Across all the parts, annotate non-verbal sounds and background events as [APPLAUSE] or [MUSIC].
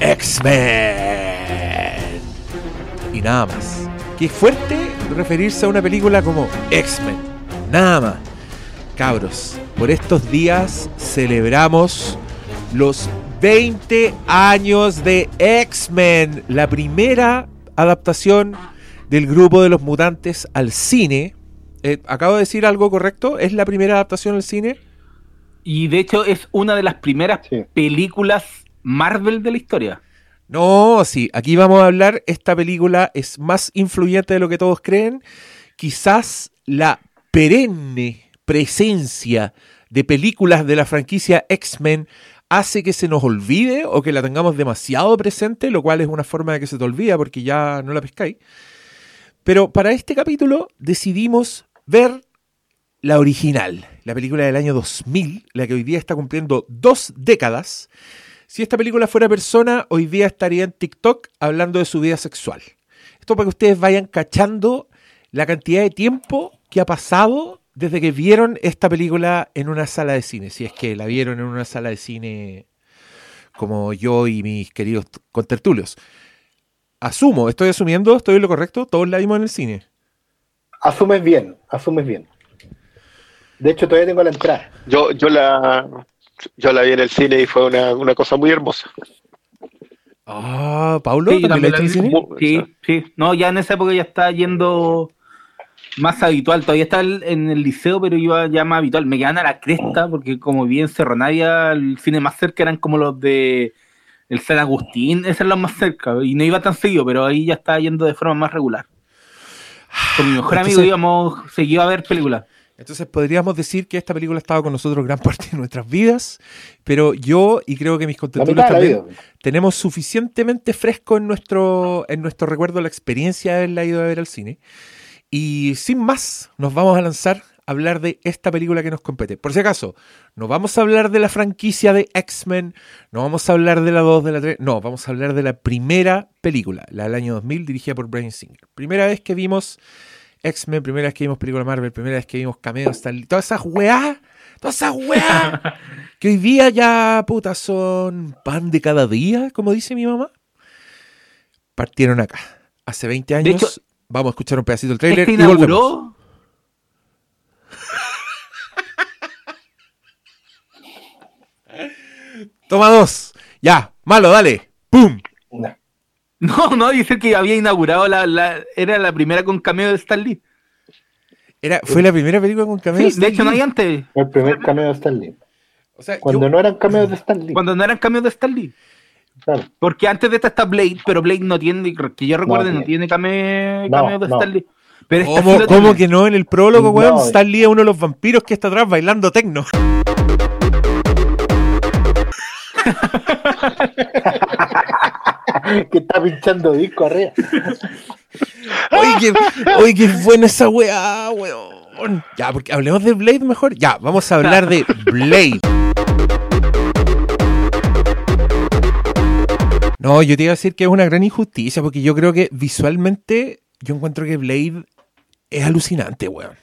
X-Men. Y nada más. Qué fuerte referirse a una película como X-Men. Nada más. Cabros, por estos días celebramos los 20 años de X-Men, la primera adaptación del grupo de los mutantes al cine. Eh, ¿Acabo de decir algo correcto? ¿Es la primera adaptación al cine? Y de hecho es una de las primeras películas Marvel de la historia. No, sí, aquí vamos a hablar, esta película es más influyente de lo que todos creen. Quizás la perenne presencia de películas de la franquicia X-Men hace que se nos olvide o que la tengamos demasiado presente, lo cual es una forma de que se te olvida porque ya no la pescáis. Pero para este capítulo decidimos ver la original, la película del año 2000, la que hoy día está cumpliendo dos décadas. Si esta película fuera persona, hoy día estaría en TikTok hablando de su vida sexual. Esto para que ustedes vayan cachando la cantidad de tiempo que ha pasado desde que vieron esta película en una sala de cine, si es que la vieron en una sala de cine como yo y mis queridos contertulios. Asumo, estoy asumiendo, estoy en lo correcto, todos la vimos en el cine. Asumes bien, asumes bien. De hecho, todavía tengo la entrada. Yo, yo la yo la vi en el cine y fue una, cosa muy hermosa. Ah, Paulo, sí, ¿también la en el cine? Sí, sí. No, ya en esa época ya está yendo más habitual. Todavía está en el liceo, pero iba ya más habitual. Me quedan a la cresta porque como vi en Cerro el cine más cerca eran como los de el San Agustín, ese es lo más cerca. Y no iba tan seguido, pero ahí ya estaba yendo de forma más regular. Con mi mejor amigo íbamos seguido a ver películas. Entonces podríamos decir que esta película ha estado con nosotros gran parte de nuestras vidas, pero yo y creo que mis contentuales también tenemos suficientemente fresco en nuestro, en nuestro recuerdo la experiencia de haberla ido a ver al cine. Y sin más, nos vamos a lanzar a hablar de esta película que nos compete. Por si acaso, no vamos a hablar de la franquicia de X-Men, no vamos a hablar de la 2, de la 3, no, vamos a hablar de la primera película, la del año 2000, dirigida por Brian Singer. Primera vez que vimos X-Men, primera vez que vimos película Marvel, primera vez que vimos cameos, todas esas weas, todas esas weas, [LAUGHS] que hoy día ya, puta, son pan de cada día, como dice mi mamá, partieron acá. Hace 20 años, vamos a escuchar un pedacito del trailer y volvemos. [LAUGHS] Toma dos. Ya, malo, dale. ¡Pum! No, [LAUGHS] no, dice que había inaugurado la, era la primera con cameo de Stan Lee. Era, fue la primera película con cameo de Stan de hecho no hay antes. El primer cameo de Stan Lee. O sea, cuando no eran cameos de Stan Lee. Cuando no eran cameos de Stan Lee. Claro. Porque antes de esta está Blade, pero Blade no tiene, que yo recuerde, no, tiene cameo, cameo de Stan Lee. Pero ¿Cómo, ¿cómo que no? En el prólogo, weón, Stan Lee es uno de los vampiros que está atrás bailando tecno. [LAUGHS] [LAUGHS] que está pinchando disco arriba. [LAUGHS] Oye, qué, qué buena esa weá, weón. Ya, porque hablemos de Blade mejor. Ya, vamos a hablar de Blade. No, yo te iba a decir que es una gran injusticia, porque yo creo que visualmente yo encuentro que Blade es alucinante, weón.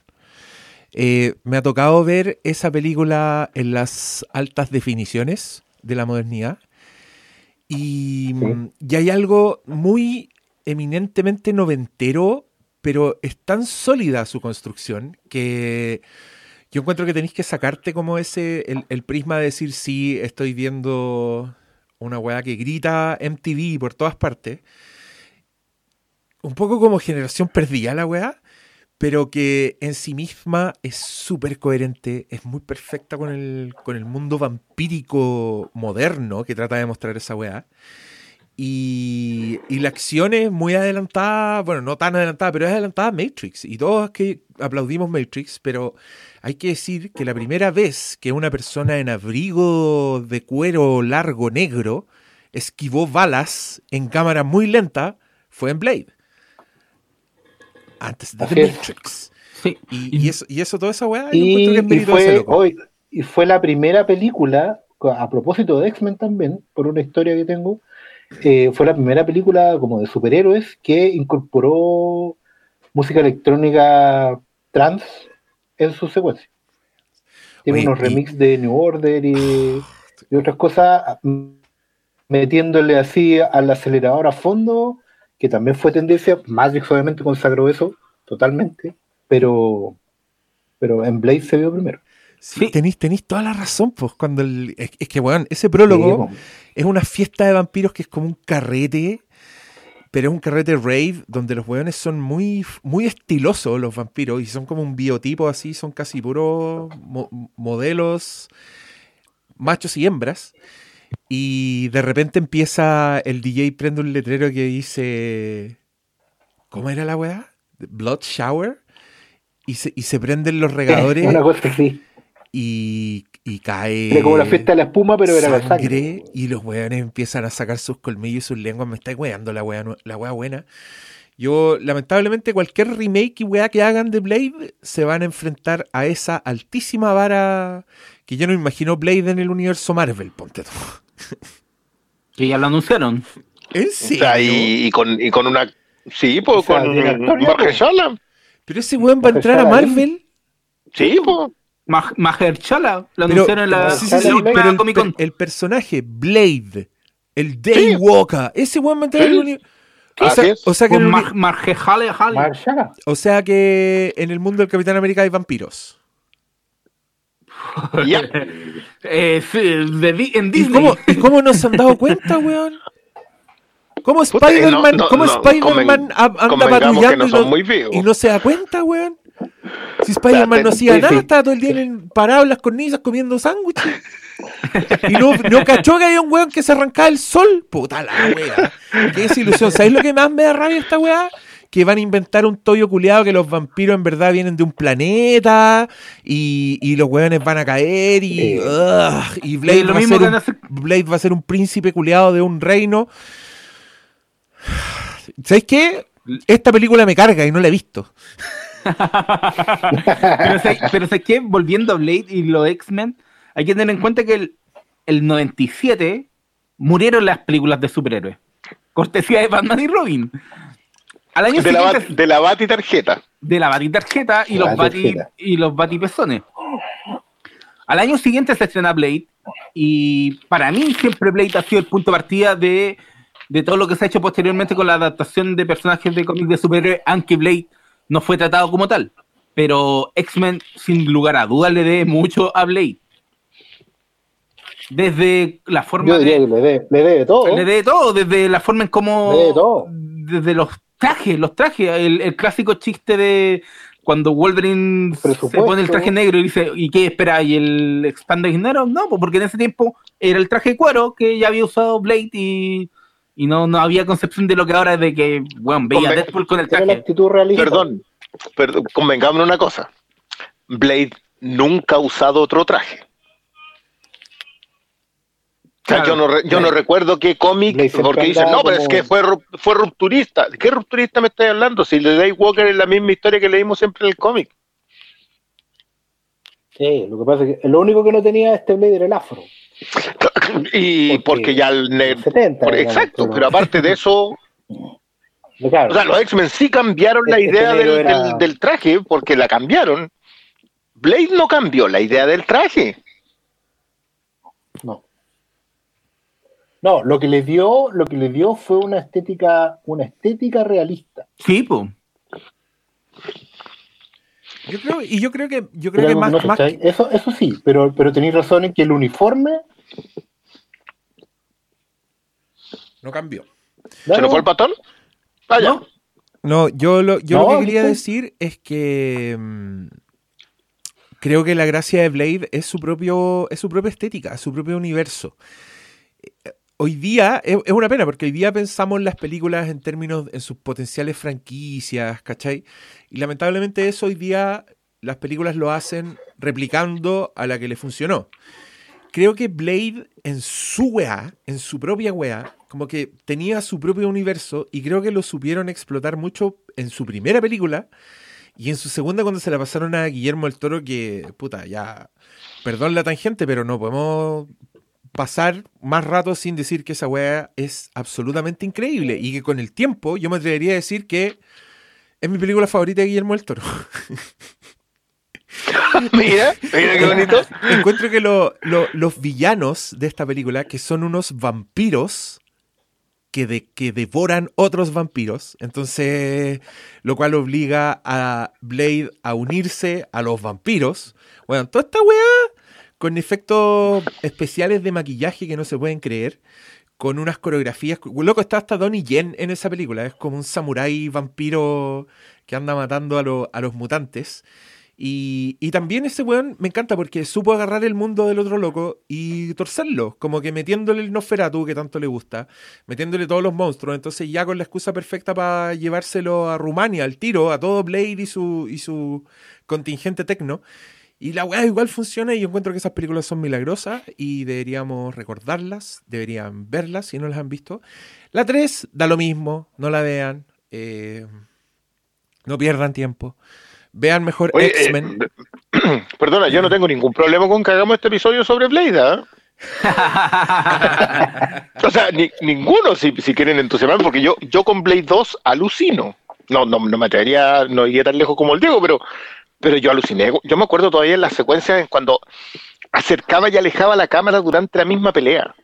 Eh, me ha tocado ver esa película en las altas definiciones de la modernidad y, hay algo muy eminentemente noventero, pero es tan sólida su construcción que yo encuentro que tenéis que sacarte como ese, el, prisma de decir, sí, estoy viendo una weá que grita MTV por todas partes. Un poco como generación perdida la weá, pero que en sí misma es súper coherente, es muy perfecta con el, con el mundo vampírico moderno que trata de mostrar esa weá. Y, y, la acción es muy adelantada, bueno, no tan adelantada, pero es adelantada Matrix. Y todos que aplaudimos Matrix, pero hay que decir que la primera vez que una persona en abrigo de cuero largo negro esquivó balas en cámara muy lenta fue en Blade antes de The Matrix. Y, eso, y eso, toda esa weá, y, fue, hoy, y fue la primera película, a propósito de X-Men también, por una historia que tengo, eh, fue la primera película como de superhéroes que incorporó música electrónica trans en su secuencia. Tiene unos remixes de New Order y, [SIGHS] y otras cosas metiéndole así al acelerador a fondo, que también fue tendencia. Matrix obviamente consagró eso totalmente, pero, pero en Blade se vio primero. Sí, tenéis, tenéis toda la razón, pues, cuando el, es, que, weón, ese prólogo es una fiesta de vampiros que es como un carrete, pero es un carrete rave donde los weones son muy, muy estilosos los vampiros y son como un biotipo así, son casi puros modelos machos y hembras. Y de repente empieza el DJ prende un letrero que dice. ¿Cómo era la weá? Blood Shower. Y se, y se prenden los regadores. [LAUGHS] Una cosa así. Y, y cae. Era como la fiesta de la espuma, pero era la sangre. Y los weones empiezan a sacar sus colmillos y sus lenguas. Me está weando la weá, la weá buena. Yo, lamentablemente, cualquier remake y weá que hagan de Blade se van a enfrentar a esa altísima vara que yo no imagino Blade en el universo Marvel, ponte tú. Que ya lo anunciaron. ¿En serio? y, con, y con una. Sí, pues con Mahershala. Pero ese weón va a entrar a Marvel. Sí, pues. Mahershala. Lo anunciaron en la. Sí, sí, sí, pero el, el, personaje, Blade, el Daywalker, ese weón va a entrar en el universo. O sea, o sea, que en el, o sea que en el mundo del Capitán América hay vampiros. [LAUGHS] Ya. eh, sí, de, en Disney. ¿Y cómo, ¿Y [LAUGHS] cómo no se han dado cuenta, weón? ¿Cómo Spider-Man no, no, Spider anda patrullando y no, y no, se da cuenta, weón? Si Spider-Man no hacía nada, estaba todo el día en paradas con cornisas comiendo sándwiches. y no, no cachó que había un weón que se arrancaba el sol. Puta la weá. Qué desilusión. ¿Sabéis lo que más me da rabia esta weá? Que van a inventar un toyo culiado que los vampiros en verdad vienen de un planeta y, los hueones van a caer y, y Blade, va a ser un, Blade va a ser un príncipe culiado de un reino. ¿Sabes qué? Esta película me carga y no la he visto. pero, ¿sabes qué? Volviendo a Blade y los X-Men, hay que tener en cuenta que el, el 97 murieron las películas de superhéroes. Cortesía de Batman y Robin de, la, de la bati tarjeta. De la bati tarjeta y, los bati, y los bati pezones. Al año siguiente se estrena Blade y para mí siempre Blade ha sido el punto de partida de, todo lo que se ha hecho posteriormente con la adaptación de personajes de cómics de superhéroes, aunque Blade no fue tratado como tal. Pero X-Men, sin lugar a dudas, le dé mucho a Blade. Desde la forma de. Le dé, todo. Le dé todo, desde la forma en cómo. Desde los trajes, los trajes, el, clásico chiste de cuando Wolverine se pone el traje negro y dice, ¿y qué espera? ¿Y el expandex negro? No, pues porque en ese tiempo era el traje de cuero que ya había usado Blade y, no, no había concepción de lo que ahora es de que, bueno, veía Deadpool con el traje. Perdón, perdón, convengamos una cosa. Blade nunca ha usado otro traje yo no, yo no recuerdo qué cómic, porque dicen, no, pero es que fue, fue rupturista. ¿De qué rupturista me estoy hablando? Si The Day Walker es la misma historia que leímos siempre en el cómic. Sí, lo que pasa es que lo único que no tenía este Blade era el afro. [COUGHS] Y porque, ya el 70, Exacto, pero, aparte de eso. [LAUGHS] o sea, los X-Men sí cambiaron la este idea del, del traje, porque la cambiaron. Blade no cambió la idea del traje. No. No, lo que le dio, lo que le dio fue una estética, una estética realista. Sí, pues. Yo creo, y yo creo que, yo creo que más, eso, eso sí, pero, pero tenéis razón en que el uniforme no cambió. ¿Se nos fue el patón? Vaya. No, yo lo, yo lo que quería decir es que mm, creo que la gracia de Blade es su propio, es su propia estética, su propio universo hoy día es, una pena porque hoy día pensamos las películas en términos en sus potenciales franquicias, ¿cachai? Y lamentablemente eso hoy día las películas lo hacen replicando a la que le funcionó. Creo que Blade en su weá, en su propia weá, como que tenía su propio universo y creo que lo supieron explotar mucho en su primera película y en su segunda cuando se la pasaron a Guillermo el Toro que, puta, ya, perdón la tangente, pero no podemos pasar más rato sin decir que esa weá es absolutamente increíble y que con el tiempo yo me atrevería a decir que es mi película favorita de Guillermo del Toro. [LAUGHS] mira, mira qué bonito. [LAUGHS] Encuentro que los villanos de esta película, que son unos vampiros que, que devoran otros vampiros, entonces, lo cual obliga a Blade a unirse a los vampiros. Bueno, toda esta weá con efectos especiales de maquillaje que no se pueden creer con unas coreografías. Loco, está hasta Donnie Yen en esa película. Es como un samurái vampiro que anda matando a, los mutantes. Y, también ese weón me encanta porque supo agarrar el mundo del otro loco y torcerlo, como que metiéndole el Nosferatu que tanto le gusta, metiéndole todos los monstruos, entonces ya con la excusa perfecta para llevárselo a Rumania, al tiro, a todo Blade y su, y su contingente tecno. Y la weá igual funciona y yo encuentro que esas películas son milagrosas y deberíamos recordarlas, deberían verlas si no las han visto. La 3 da lo mismo, no la vean, eh, no pierdan tiempo. Vean mejor X-Men. Eh, [CLEARS THROAT] perdona, yo no tengo ningún problema con que hagamos este episodio sobre Blade, ¿ah? [LAUGHS] o sea, ninguno si, si, quieren entusiasmar, porque yo, yo con Blade 2 alucino. No, no, no me atrevería, no iría tan lejos como el Diego, pero pero yo aluciné. Yo me acuerdo todavía en las secuencias cuando acercaba y alejaba la cámara durante la misma pelea.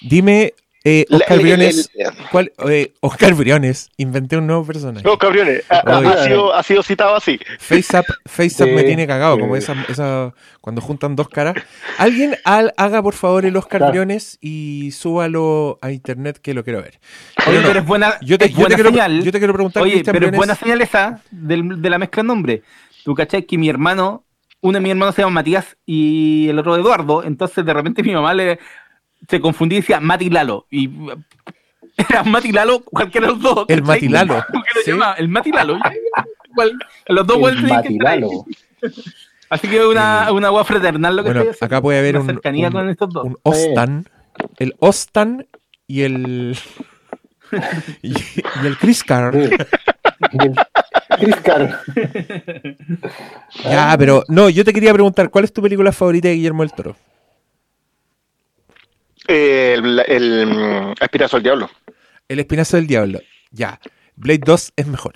Dime, eh, Oscar Briones, ¿cuál, eh, Oscar Briones, inventé un nuevo personaje. Oscar Briones, ha, sido, ha sido citado así. Face Up, face me tiene cagado, como esa, esa, cuando juntan dos caras. Alguien haga por favor el Oscar Briones y súbalo a internet que lo quiero ver. Oye, pero es buena, yo te, quiero, señal. Yo te quiero preguntar, Oye, pero es buena señal esa de la mezcla de nombre. Tú cachai que mi hermano, uno de mis hermanos se llama Matías y el otro Eduardo, entonces de repente mi mamá le se confundía y decía Mati Lalo. Y [LAUGHS] era Mati Lalo, cualquiera de los dos. El Mati Lalo. ¿Sí? el Mati Lalo. los dos el Mati Lalo. [LAUGHS] Así que una, una agua fraternal lo que bueno, acá puede haber un, cercanía con estos dos. un Ostan, el Ostan y el [LAUGHS] y, el Criscar. ya, pero no, yo te quería preguntar, ¿cuál es tu película favorita de Guillermo del Toro? el, el, Espinazo del Diablo. El Espinazo del Diablo, ya. Blade 2 es mejor.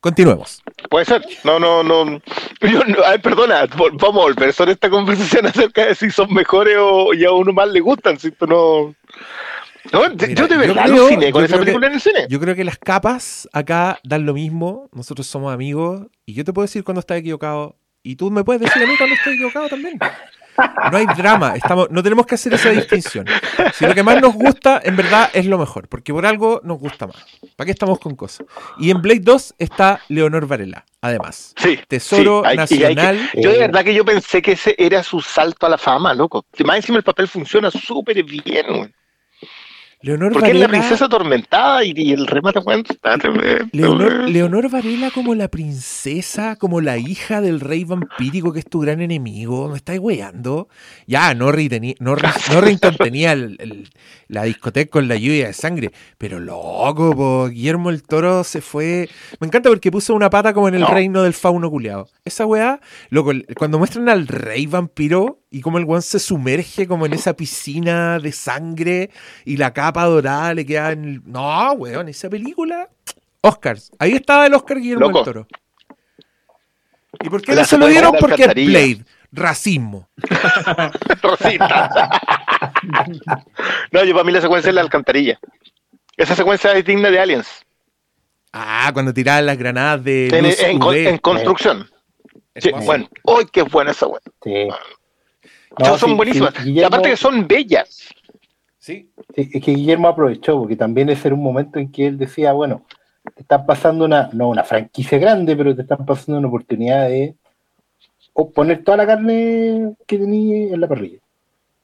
Continuemos. Puede ser. No, no, no. [LAUGHS] perdona, vamos a volver sobre esta conversación [LAUGHS] acerca de si son mejores o ya a uno más le gustan. Si no. Yo de verdad creo, con esa película en el cine. Yo creo que las capas acá dan lo mismo. Nosotros somos amigos y yo te puedo decir cuando estás equivocado y tú me puedes decir a mí cuando estoy equivocado también. No hay drama, estamos, no tenemos que hacer esa distinción. Si lo que más nos gusta, en verdad, es lo mejor, porque por algo nos gusta más. ¿Para qué estamos con cosas? Y en Blade 2 está Leonor Varela, además. Sí. Tesoro Nacional. yo de verdad que yo pensé que ese era su salto a la fama, loco. Más encima el papel funciona súper bien, Leonor Porque Varela, es la princesa atormentada y, el remate Leonor, Leonor, Varela como la princesa, como la hija del rey vampírico que es tu gran enemigo. ¿Me estáis weando? Ya, Norri, tenía, Norri, [LAUGHS] tenía la discoteca con la lluvia de sangre. Pero loco, Guillermo el Toro se fue. Me encanta porque puso una pata como en el reino del fauno culiado. Esa weá, loco, cuando muestran al rey vampiro y como el weón se sumerge como en esa piscina de sangre y la capa dorada le queda en el... No, weón, esa película... Oscars. Ahí estaba el Oscar Guillermo del Toro. ¿Y por qué no se lo dieron? Porque es Blade. Racismo. [LAUGHS] Rosita. no, yo para mí la secuencia es la alcantarilla. Esa secuencia es digna de Aliens. Ah, cuando tiraban las granadas de. En, construcción. Sí, bueno. ¡Uy, qué buena esa weá! Sí son buenísimas. y aparte que son bellas. Sí. Es que Guillermo aprovechó, porque también ese era un momento en que él decía, bueno, te están pasando una, no una franquicia grande, pero te están pasando una oportunidad de poner toda la carne que tenía en la parrilla.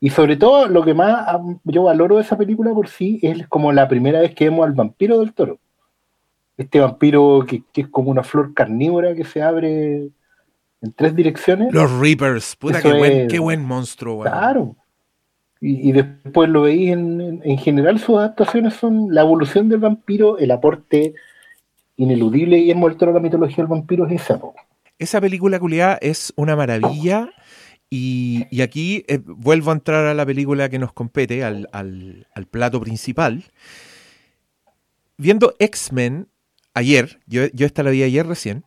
Y sobre todo, lo que más yo valoro de esa película por sí es como la primera vez que vemos al vampiro del toro. Este vampiro que, que es como una flor carnívora que se abre en tres direcciones. Los Reapers, puta, qué buen, qué buen, monstruo, Claro. Y, después lo veis en, en, general, sus adaptaciones son la evolución del vampiro, el aporte ineludible y envuelto a la mitología del vampiro es esa. Esa película culiada es una maravilla. Y, y aquí eh, vuelvo a entrar a la película que nos compete, al, al, al plato principal. Viendo X-Men ayer, yo, yo esta la vi ayer recién,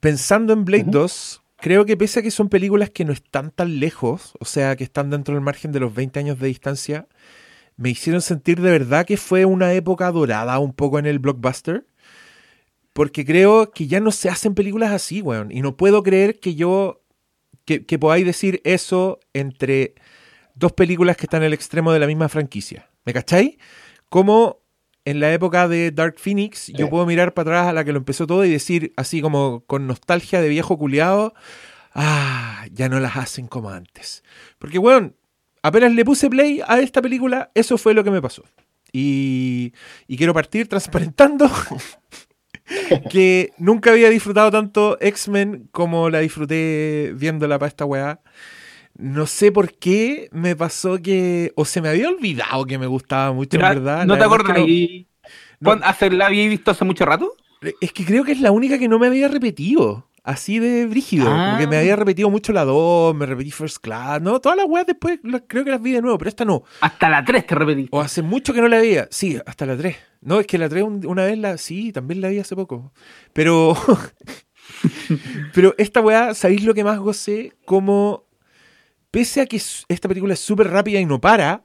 pensando en Blade 2, creo que pese a que son películas que no están tan lejos, o sea, que están dentro del margen de los 20 años de distancia, me hicieron sentir de verdad que fue una época dorada un poco en el blockbuster. Porque creo que ya no se hacen películas así, weón. Y no puedo creer que yo, que, que podáis decir eso entre dos películas que están en el extremo de la misma franquicia. ¿Me cacháis? Como en la época de Dark Phoenix, yo puedo mirar para atrás a la que lo empezó todo y decir, así como con nostalgia de viejo culiado, ah, ya no las hacen como antes. Porque, weón, apenas le puse play a esta película, eso fue lo que me pasó. Y, y quiero partir transparentando [LAUGHS] que nunca había disfrutado tanto X-Men como la disfruté viéndola para esta weá. No sé por qué me pasó que. O se me había olvidado que me gustaba mucho, en verdad. ¿No te acuerdas? No, ¿La había visto hace mucho rato? Es que creo que es la única que no me había repetido. Así de brígido. Porque me había ah. repetido mucho la 2, me repetí First Class, ¿no? Todas las weas después creo que las vi de nuevo, pero esta no. Hasta la 3 te repetí. O hace mucho que no la veía. Sí, hasta la 3. No, es que la 3 una vez la. Sí, también la vi hace poco. Pero. [LAUGHS] pero esta wea, ¿sabéis lo que más gocé? Como pese a que esta película es súper rápida y no para,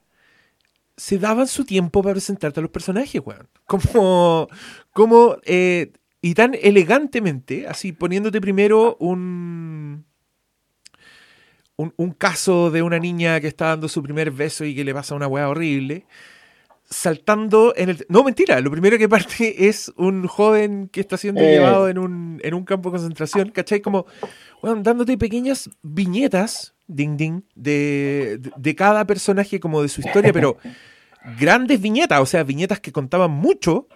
se daban su tiempo para presentarte a los personajes, weón. [LAUGHS] Como, como eh, y tan elegantemente, así poniéndote primero un, un, caso de una niña que está dando su primer beso y que le pasa una weá horrible. Saltando en el. No, mentira. Lo primero que parte [LAUGHS] es un joven que está siendo eh. llevado en un, en un campo de concentración, ¿cachai? Como, bueno, dándote pequeñas viñetas ding ding, de, de, cada personaje como de su historia, pero grandes viñetas, o sea, viñetas que contaban mucho,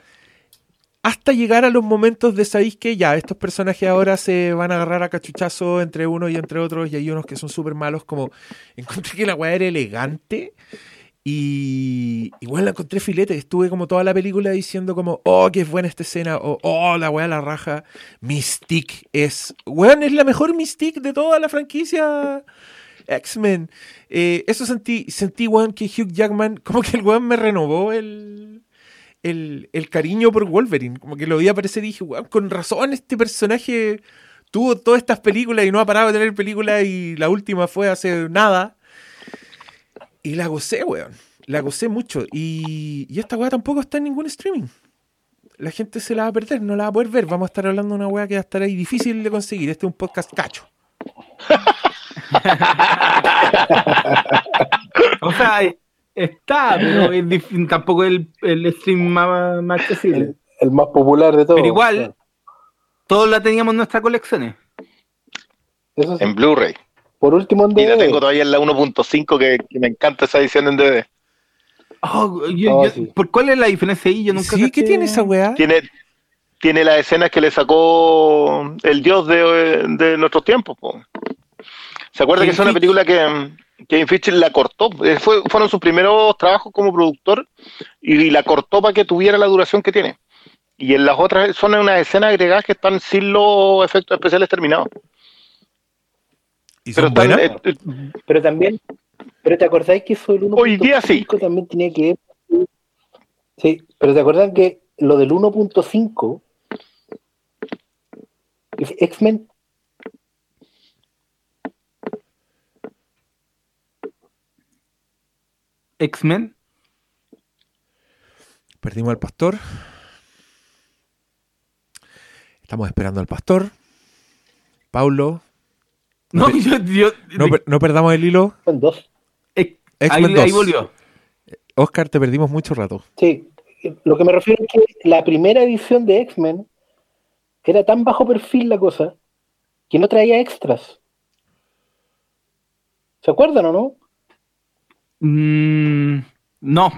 hasta llegar a los momentos de sabéis que ya, estos personajes ahora se van a agarrar a cachuchazo entre uno y entre otros, y hay unos que son súper malos, como encontré que la weá era elegante. Y igual la encontré filete, estuve como toda la película diciendo como, oh, qué buena esta escena, o oh, la weá la raja. Mystique es, weón, es la mejor Mystique de toda la franquicia X-Men. Eh, eso sentí, sentí, weón, que Hugh Jackman, [LAUGHS] como que el weón me renovó el, el, cariño por Wolverine. Como que lo vi aparecer y dije, weón, con razón este personaje tuvo todas estas películas y no ha parado de tener películas y la última fue hace nada. Y la gocé, weón. La gocé mucho. Y, y esta weá tampoco está en ningún streaming. La gente se la va a perder, no la va a poder ver. Vamos a estar hablando de una weá que va a estar ahí difícil de conseguir. Este es un podcast cacho. [LAUGHS] [LAUGHS] o sea, está, pero tampoco es el, stream más, más accesible. El, más popular de todos. Pero igual, todos la teníamos en nuestras colecciones. En Blu-ray. Por último en DVD. Y la tengo todavía en la 1.5 que, me encanta esa edición en DVD. Oh, oh, ¿Por cuál es la diferencia ahí? Yo nunca sí, ¿qué tiene esa weá? Tiene, tiene las escenas que le sacó el dios de, de nuestros tiempos. ¿Se acuerda que es una película que Kevin Fisher la cortó? Eh, fueron sus primeros trabajos como productor y, la cortó para que tuviera la duración que tiene. Y en las otras son unas escenas agregadas que están sin los efectos especiales terminados. pero, eh, eh, pero también, pero te acordáis que eso del 1.5 Hoy día sí. también tenía que Sí, pero te acuerdan que lo del 1.5 X-Men X-Men. Perdimos al pastor. Estamos esperando al pastor. Paulo. No, yo, no, perdamos el hilo. Dos. X-Men 2. Ahí volvió. Oscar, te perdimos mucho rato. Sí, lo que me refiero es que la primera edición de X-Men era tan bajo perfil la cosa que no traía extras. ¿Se acuerdan o no? Mm, no.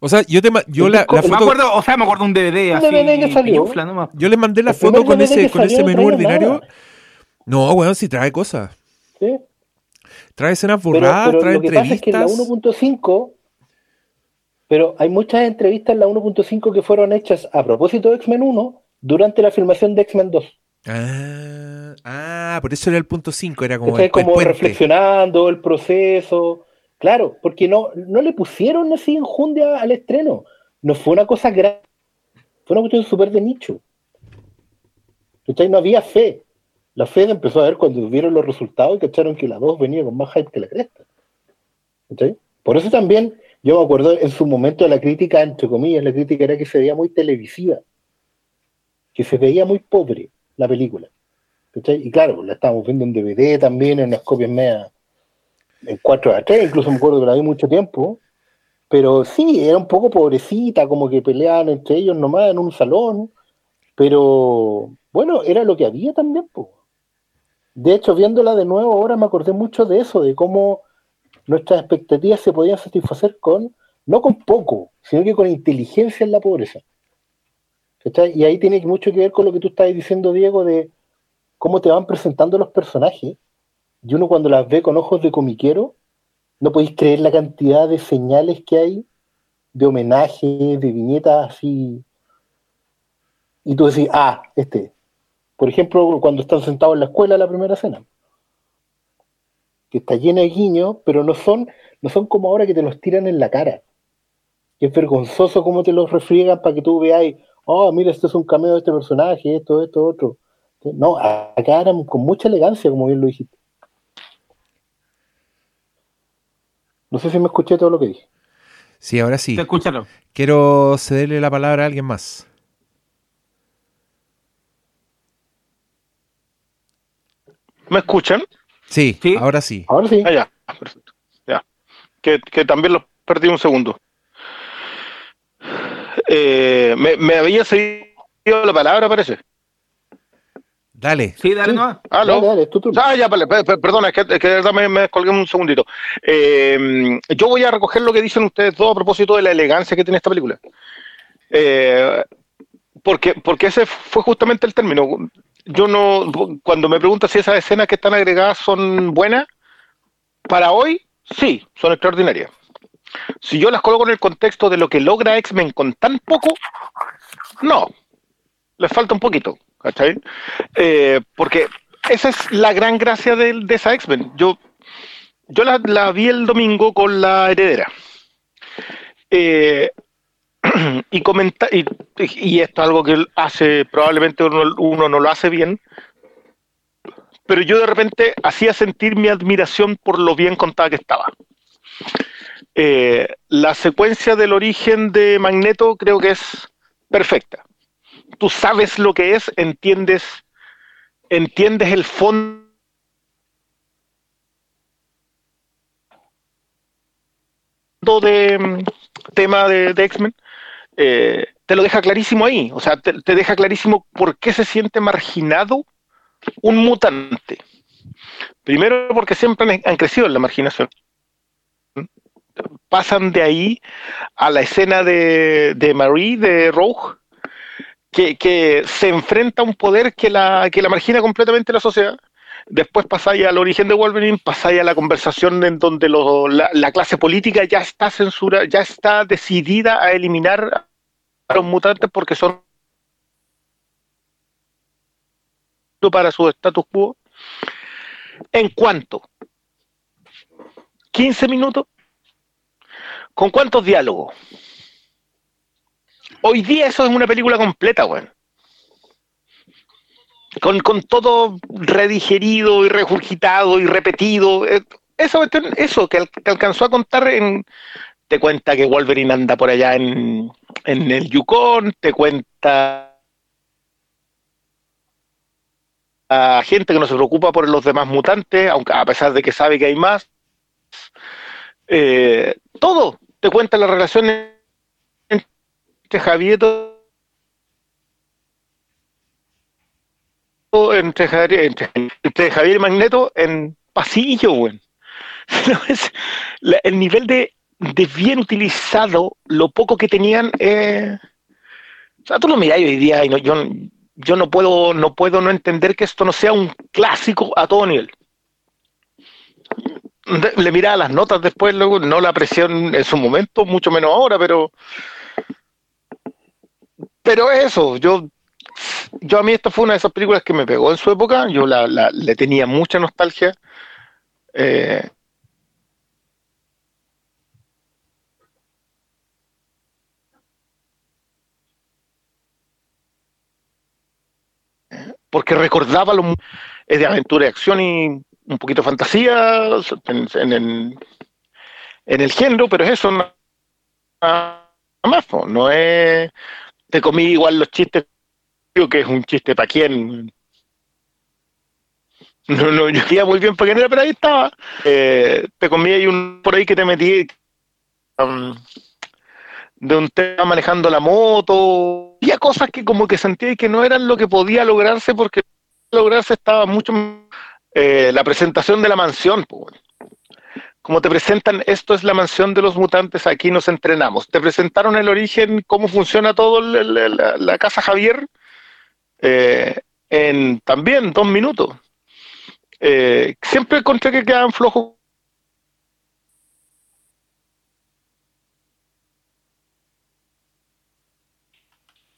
O sea, yo te yo la, foto, me acuerdo, o sea, me acuerdo un DVD así. yo le mandé la foto con ese, con ese menú ordinario. No, weón, si trae cosas. ¿Sí? Trae escenas borradas, trae lo que Pasa es que en la 1.5, pero hay muchas entrevistas en la 1.5 que fueron hechas a propósito de X-Men 1 durante la filmación de X-Men 2. Ah, ah, por eso era el punto 5, era como, como reflexionando el proceso Claro, porque no, no le pusieron así enjundia al estreno. No fue una cosa grande. Fue una cuestión súper de nicho. No había fe. La Fed empezó a ver cuando vieron los resultados y cacharon que la 2 venía con más hype que la cresta. Por eso también, yo me acuerdo en su momento de la crítica, entre comillas, la crítica era que se veía muy televisiva, que se veía muy pobre la película. Y claro, la estábamos viendo en DVD también, en las copias medias, en 4 a 3, incluso me acuerdo que la vi mucho tiempo, pero sí, era un poco pobrecita, como que peleaban entre ellos nomás en un salón, pero bueno, era lo que había también. De hecho, viéndola de nuevo ahora me acordé mucho de eso, de cómo nuestras expectativas se podían satisfacer con, no con poco, sino que con inteligencia en la pobreza. Y ahí tiene mucho que ver con lo que tú estabas diciendo, Diego, de cómo te van presentando los personajes. Y uno cuando las ve con ojos de comiquero, no podéis creer la cantidad de señales que hay, de homenajes, de viñetas así. Y tú decís, ah, este. Por ejemplo, cuando están sentados en la escuela la primera cena. Que está llena de guiños, pero no son, no son como ahora que te los tiran en la cara. Es vergonzoso cómo te los refriegan para que tú veáis, oh, mira, este es un cameo de este personaje, esto, esto, otro. No, acá eran con mucha elegancia, como bien lo dijiste. No sé si me escuché todo lo que dije. Sí, ahora sí. Te escúchalo. Quiero cederle la palabra a alguien más. ¿Me escuchan? Sí, ahora sí. Ahora sí. Ah, ya, perfecto. Ya. Que, también lo perdí un segundo. Eh, me, me había seguido la palabra, parece. Dale. Sí, dale, no. Dale, Ah, ya, vale, perdona, es que, de verdad me, me colgué un segundito. Eh, yo voy a recoger lo que dicen ustedes dos a propósito de la elegancia que tiene esta película. Eh, porque, porque ese fue justamente el término. Yo no, cuando me preguntan si esas escenas que están agregadas son buenas, para hoy, sí, son extraordinarias. Si yo las coloco en el contexto de lo que logra X-Men con tan poco, no, les falta un poquito. ¿Cachai? Eh, porque esa es la gran gracia de, de esa X-Men. Yo, yo la, vi el domingo con la heredera. Eh, [CLEARS THROAT] y, comenta, y, esto es algo que hace, probablemente uno, no lo hace bien, pero yo de repente hacía sentir mi admiración por lo bien contada que estaba. Eh, la secuencia del origen de Magneto creo que es perfecta tú sabes lo que es, entiendes, entiendes el fondo de mm, tema de, X-Men, eh, te lo deja clarísimo ahí. O sea, te, deja clarísimo por qué se siente marginado un mutante. Primero porque siempre han, crecido en la marginación. Pasan de ahí a la escena de, de Marie, de Rogue, que, se enfrenta a un poder que la, que la margina completamente la sociedad. Después pasáis al origen de Wolverine, pasáis a la conversación en donde la, clase política ya está censura, ya está decidida a eliminar a los mutantes porque son para su status quo. ¿En cuánto? ¿15 minutos? ¿Con cuántos diálogos? Hoy día eso es una película completa, weón. Con, todo redigerido y regurgitado y repetido. Eh, eso, eso que, alcanzó a contar en. Te cuenta que Wolverine anda por allá en, en el Yukon, te cuenta a gente que no se preocupa por los demás mutantes, aunque a pesar de que sabe que hay más. Eh, todo te cuenta las relaciones Javier entre Javier, entre, Javier Magneto en pasillo, [LAUGHS] el nivel de, bien utilizado, lo poco que tenían, eh, o sea, tú lo miras hoy día y no, yo, yo no puedo, no puedo no entender que esto no sea un clásico a todo nivel. Le miraba las notas después, luego no la presión en su momento, mucho menos ahora, pero pero eso, yo, yo a mí esta fue una de esas películas que me pegó en su época, yo la, le tenía mucha nostalgia. Eh, porque recordaba lo es de aventura y acción y un poquito fantasía en, en, el género, pero es eso nada más, no es te comí igual los chistes, que es un chiste para quién. No, no, yo sabía muy bien para quién era, pero ahí estaba. Eh, te comí ahí un por ahí que te metí um, de un tema manejando la moto. Había cosas que como que sentía que no eran lo que podía lograrse porque lograrse estaba mucho eh, la presentación de la mansión. Pues, como te presentan, esto es la mansión de los mutantes, aquí nos entrenamos. Te presentaron el origen, cómo funciona todo la, casa Javier, eh, en también dos minutos. Eh, siempre encontré que quedaban flojos.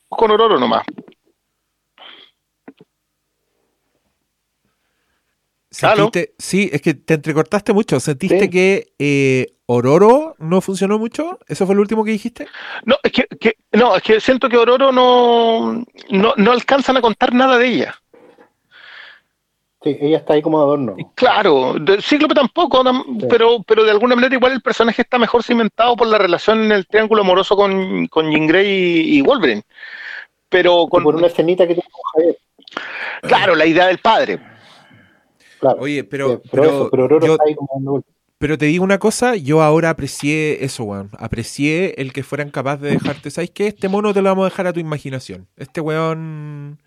Con Ororo nomás. Sí, es que te entrecortaste mucho. ¿Sentiste que eh, Ororo no funcionó mucho? ¿Eso fue lo último que dijiste? No, es que, no, es que siento que Ororo no, no, alcanzan a contar nada de ella. Sí, ella está ahí como adorno. Claro, de Cíclope tampoco, pero, pero de alguna manera igual el personaje está mejor cimentado por la relación en el triángulo amoroso con, con Jean Grey y, Wolverine. Pero con... por una escenita que tuvo Javier. Claro, la idea del padre. Oye, pero. pero, te digo una cosa, yo ahora aprecié eso, weón. Aprecié el que fueran capaces de dejarte. ¿Sabes qué? Este mono te lo vamos a dejar a tu imaginación. Este weón.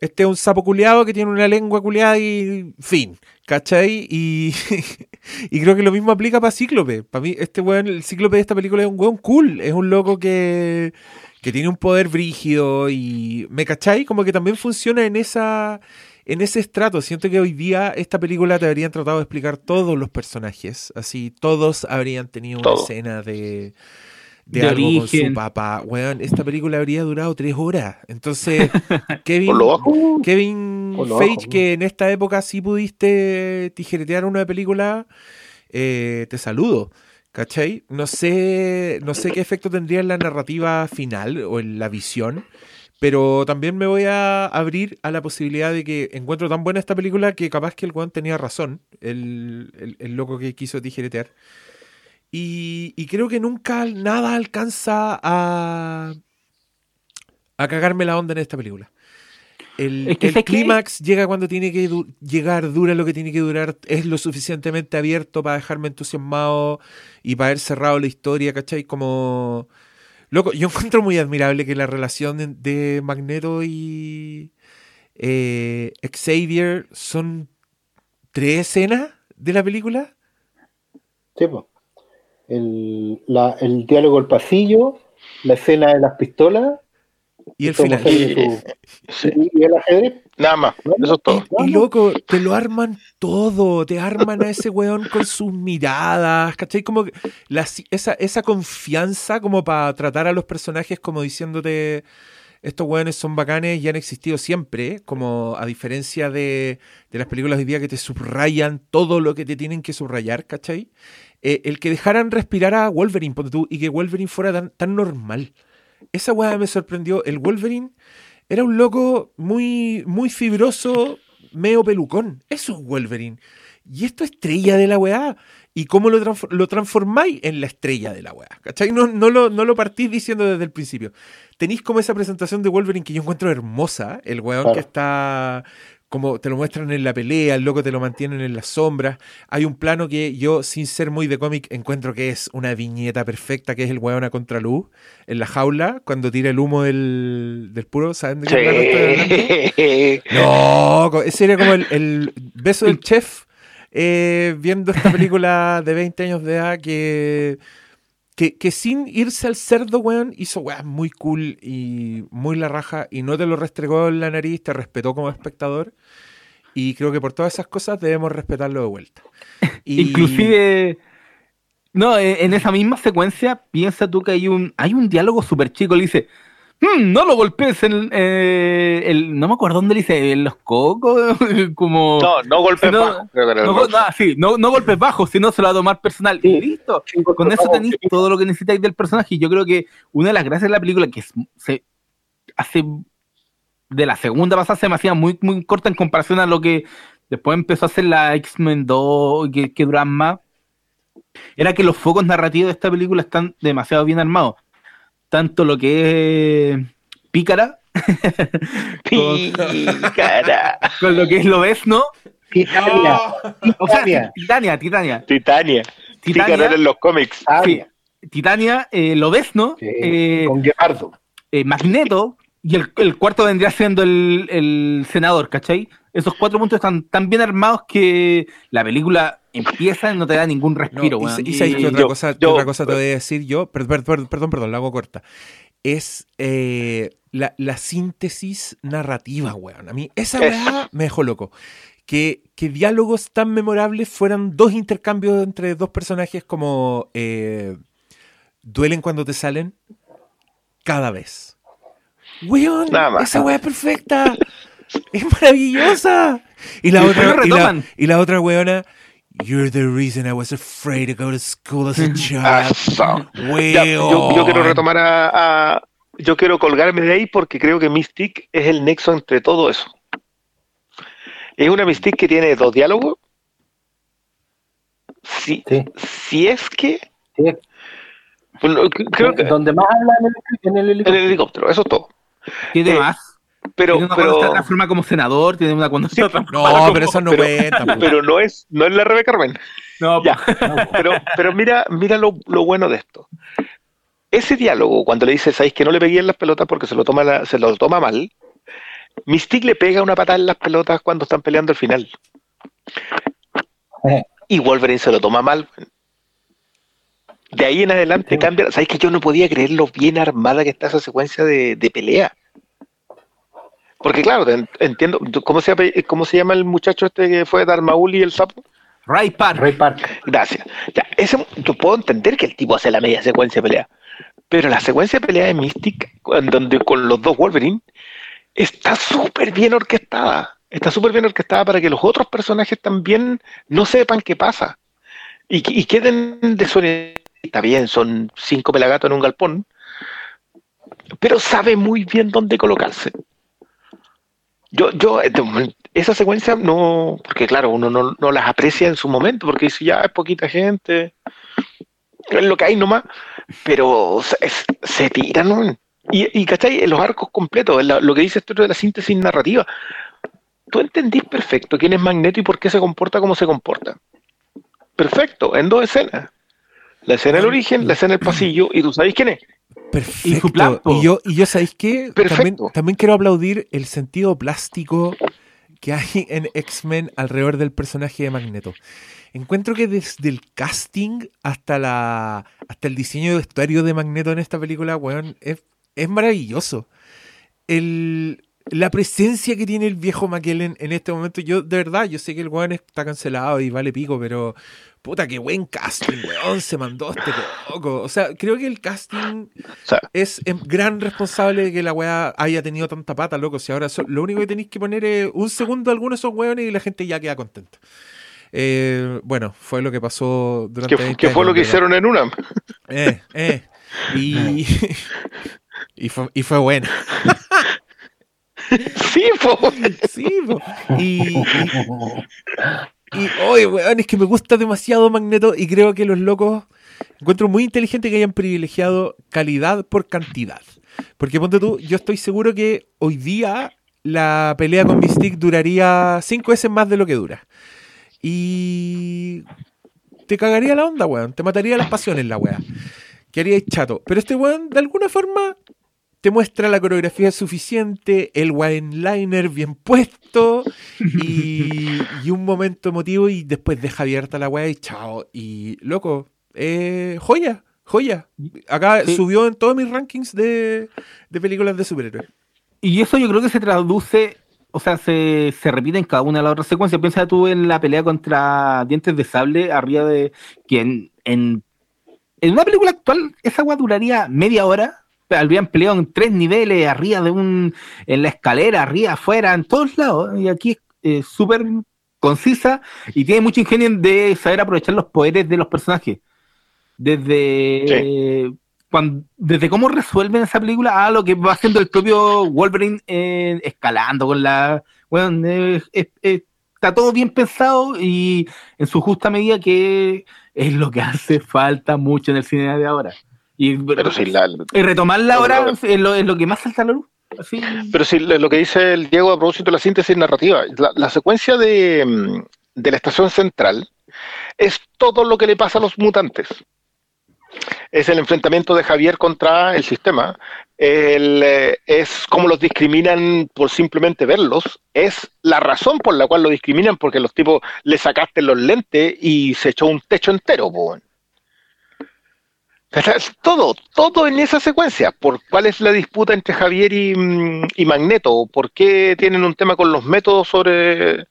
Este es un sapo culeado que tiene una lengua culeada y fin, ¿cachai? Y, [LAUGHS] y creo que lo mismo aplica para Cíclope. Para mí, este weón, el Cíclope de esta película es un weón cool. Es un loco que, que tiene un poder brígido y... ¿Me cachai? Como que también funciona en esa en ese estrato. Siento que hoy día esta película te habrían tratado de explicar todos los personajes. Así, todos habrían tenido una escena de, de, algo con su papá. Weón, esta película habría durado tres horas. Entonces, [LAUGHS] Kevin, Kevin Feige, que en esta época sí pudiste tijeretear una película, eh, te saludo. ¿Cachai? No sé, no sé qué efecto tendría en la narrativa final o en la visión. Pero también me voy a abrir a la posibilidad de que encuentro tan buena esta película que capaz que el Juan tenía razón, el, loco que quiso tijeretear. Y, y, creo que nunca nada alcanza a, a cagarme la onda en esta película. El, clímax llega cuando tiene que llegar, dura lo que tiene que durar, es lo suficientemente abierto para dejarme entusiasmado y para haber cerrado la historia, ¿cachai? Como Loco, yo [LAUGHS] encuentro muy admirable que la relación de Magneto y eh, Xavier son tres escenas de la película. Sí, pues. El, el diálogo del pasillo, la escena de las pistolas y el final. Y, el ajedrez. Nada más, eso es todo. Y, loco, te lo arman todo, te arman a ese weón con sus miradas, ¿cachai? Como esa, esa confianza como para tratar a los personajes como diciéndote, estos weones son bacanes y han existido siempre, como a diferencia de, de las películas de hoy día que te subrayan todo lo que te tienen que subrayar, ¿cachai? Eh, el que dejaran respirar a Wolverine, tú, y que Wolverine fuera tan, tan normal esa weá me sorprendió. El Wolverine era un loco muy, muy fibroso, medio pelucón. Eso es Wolverine. Y esto estrella de la weá. ¿Y cómo lo, lo transformáis en la estrella de la weá? ¿Cachai? No, no, lo, no lo partís diciendo desde el principio. Tenéis como esa presentación de Wolverine que yo encuentro hermosa. El weón que está como te lo muestran en la pelea, el loco te lo mantienen en las sombras. Hay un plano que yo, sin ser muy de cómic, encuentro que es una viñeta perfecta, que es el weón a contraluz, en la jaula, cuando tira el humo del, del puro. ¿Saben de qué plano No, ese era como el, beso del chef eh, viendo esta película de 20 años de edad que que, sin irse al cerdo, weón, hizo weón muy cool y muy la raja y no te lo restregó en la nariz, te respetó como espectador. Y creo que por todas esas cosas debemos respetarlo de vuelta. [LAUGHS] Inclusive, no, en esa misma secuencia, piensa tú que hay un, hay un diálogo súper chico, le dice, Hmm, no lo golpes en eh, el, no me acuerdo dónde le dice, en los cocos, [LAUGHS] como... No, no golpes bajos. No, no, sí, no, no, golpes bajos, si no se lo va a tomar personal. Y listo, con eso tenéis todo lo que necesitáis del personaje. Y yo creo que una de las gracias de la película que se hace de la segunda pasada se me hacía muy, muy corta en comparación a lo que después empezó a hacer la X-Men 2, que, que duran más, era que los focos narrativos de esta película están demasiado bien armados. Tanto lo que es Pícara, [LAUGHS] Pícara. con, lo que es lo ves, ¿no? Titania. O sea, Titania, Titania. Titania. Pícara en los cómics. Sí. Titania, eh, lo ves, ¿no? Sí, Eh, con Guepardo. eh, Magneto y el, el cuarto vendría siendo el, el senador, ¿cachai? Esos cuatro puntos están tan bien armados que la película empieza y no te da ningún No, respiro, y, weón. y otra, yo- cosa, yo- otra cosa te voy a decir yo, Per- per- per- perdón, perdón, la hago corta. Es eh, la, la síntesis narrativa, weón. A mí esa weá me dejó loco. Que, que diálogos tan memorables fueran dos intercambios entre dos personajes como eh, duelen cuando te salen cada vez. Weón, Nada más. esa weá es perfecta. Es maravillosa. Y la Y otra, y la, retoman. y la otra weona, You're the reason I was afraid to go to school as a child. Eso. Ya, yo, yo quiero retomar a, a- Yo quiero colgarme de ahí porque creo que Mystic es el nexo entre todo eso. Es una Mystic que tiene dos diálogos. Si, Sí. si es que. Sí. Bueno, c- creo que. Donde más habla en el, en el En el helicóptero. helicóptero, eso es todo. Tiene eh, más. Pero, tiene una cuando se pero, transforma como senador, tiene una cuando se transforma No, como- pero eso no pero- cuenta. po. pero no es, no es la Rebeca Carmen. No, Ya, pero, pero mira, mira lo, lo bueno de esto. Ese diálogo, cuando le dice, ¿sabéis que no le pegué en las pelotas porque se lo toma, la- se lo toma mal? Mystique le pega una patada en las pelotas cuando están peleando al final. Eh. Y Wolverine se lo toma mal. De ahí en adelante Sí. cambia. ¿Sabéis que yo no podía creer lo bien armada que está esa secuencia de, de pelea? Porque claro, entiendo. ¿Cómo se, llama, ¿Cómo se llama el muchacho este que fue Darmaul y el sapo? Ray Park. Ray Park. Gracias. Ya, ese, yo puedo entender que el tipo hace la media secuencia de pelea, pero la secuencia de pelea de Mystic, con- donde con los dos Wolverine, está súper bien orquestada. Está súper bien orquestada para que los otros personajes también no sepan qué pasa. Y, y queden desorientados. Está bien, son cinco pelagatos en un galpón, pero sabe muy bien dónde colocarse. Yo, yo, esa secuencia no, porque claro, uno no, no las aprecia en su momento, porque dice, ya es poquita gente, es lo que hay nomás, pero se, tiran. Y, y ¿cachai? Los arcos completos, lo que dice esto de la síntesis narrativa, tú entendís perfecto quién es Magneto y por qué se comporta como se comporta. Perfecto, en dos escenas. La escena del origen, la escena del pasillo, y tú sabes quién es. Perfecto. Y. Y yo, y yo ¿sabéis qué? También, también quiero aplaudir el sentido plástico que hay en X-Men alrededor del personaje de Magneto. Encuentro que desde el casting hasta la hasta el diseño de vestuario de Magneto en esta película, weón, es, es maravilloso. El, la presencia que tiene el viejo McKellen en este momento, yo de verdad, yo sé que el weón está cancelado y vale pico, pero puta, qué buen casting, weón, se mandó este loco. O sea, creo que el casting sea, es gran responsable de que la weá haya tenido tanta pata, loco. Si ahora so- lo único que tenéis que poner es un segundo a alguno de esos weones y la gente ya queda contenta. Eh, bueno, fue lo que pasó durante ¿qué, 20 qué fue lo que hicieron en una? Eh, eh. Y, [LAUGHS] [LAUGHS] y, fue, y fue bueno. [LAUGHS] Sí, po. Sí, po. Y, y, oye, weón, es que me gusta demasiado Magneto y creo que los locos encuentro muy inteligente que hayan privilegiado calidad por cantidad. Porque ponte tú, yo estoy seguro que hoy día la pelea con Mystique duraría cinco veces más de lo que dura. Y te cagaría la onda, weón. Te mataría las pasiones la weá. Quedaríais chato. Pero este weón, de alguna forma, te muestra la coreografía suficiente, el wine-liner bien puesto y, y un momento emotivo y después deja abierta la weá y chao. Y loco, eh, joya, joya. Acá Sí. subió en todos mis rankings de, de películas de superhéroes. Y eso yo creo que se traduce, o sea, se, se repite en cada una de las otras secuencias. Piensa tú en la pelea contra Dientes de Sable, arriba de. que en, en, en una película actual, esa agua duraría media hora. Habrían peleado en tres niveles, arriba de un. en la escalera, arriba, afuera, en todos lados. Y aquí es eh, súper concisa y tiene mucho ingenio de saber aprovechar los poderes de los personajes. Desde. cuando, desde cómo resuelven esa película a lo que va haciendo el propio Wolverine eh, escalando con la. Bueno, está todo bien pensado y en su justa medida que es lo que [LAUGHS] hace falta mucho en el cine de ahora. Y, pero y retomarla ahora es, lo, que más salta a la luz. Pero sí, lo que dice el Diego a propósito de la síntesis narrativa, la, secuencia de, mm, de la estación central es todo lo que le pasa a los mutantes es el enfrentamiento de Javier contra el sistema. Eh, es como los discriminan por simplemente verlos. Es la razón por la cual lo discriminan, porque los tipos le sacaste los lentes y se echó un techo entero. Todo, todo en esa secuencia. ¿Por cuál es la disputa entre Javier y, mm, y Magneto? ¿Por qué tienen un tema con los métodos sobre,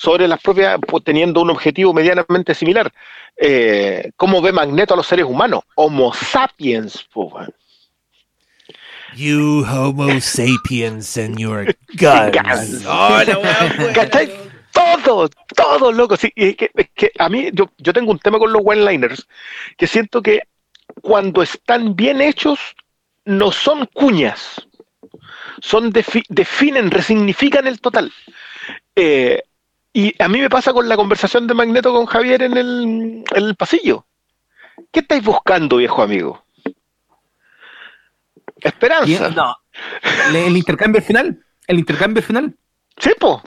sobre las propias, pues, teniendo un objetivo medianamente similar. Eh, ¿Cómo ve Magneto a los seres humanos? Homo sapiens, pues, You Homo sapiens and your guns. [LAUGHS] oh, Todo, todo, loco. Sí, que, que a mí, yo, yo tengo un tema con los one-liners, que siento que cuando están bien hechos, no son cuñas. Son definen, resignifican el total. Eh, y a mí me pasa con la conversación de Magneto con Javier en el, pasillo. ¿Qué estáis buscando, viejo amigo? Esperanza. No. El intercambio final. El intercambio final. Sí, po.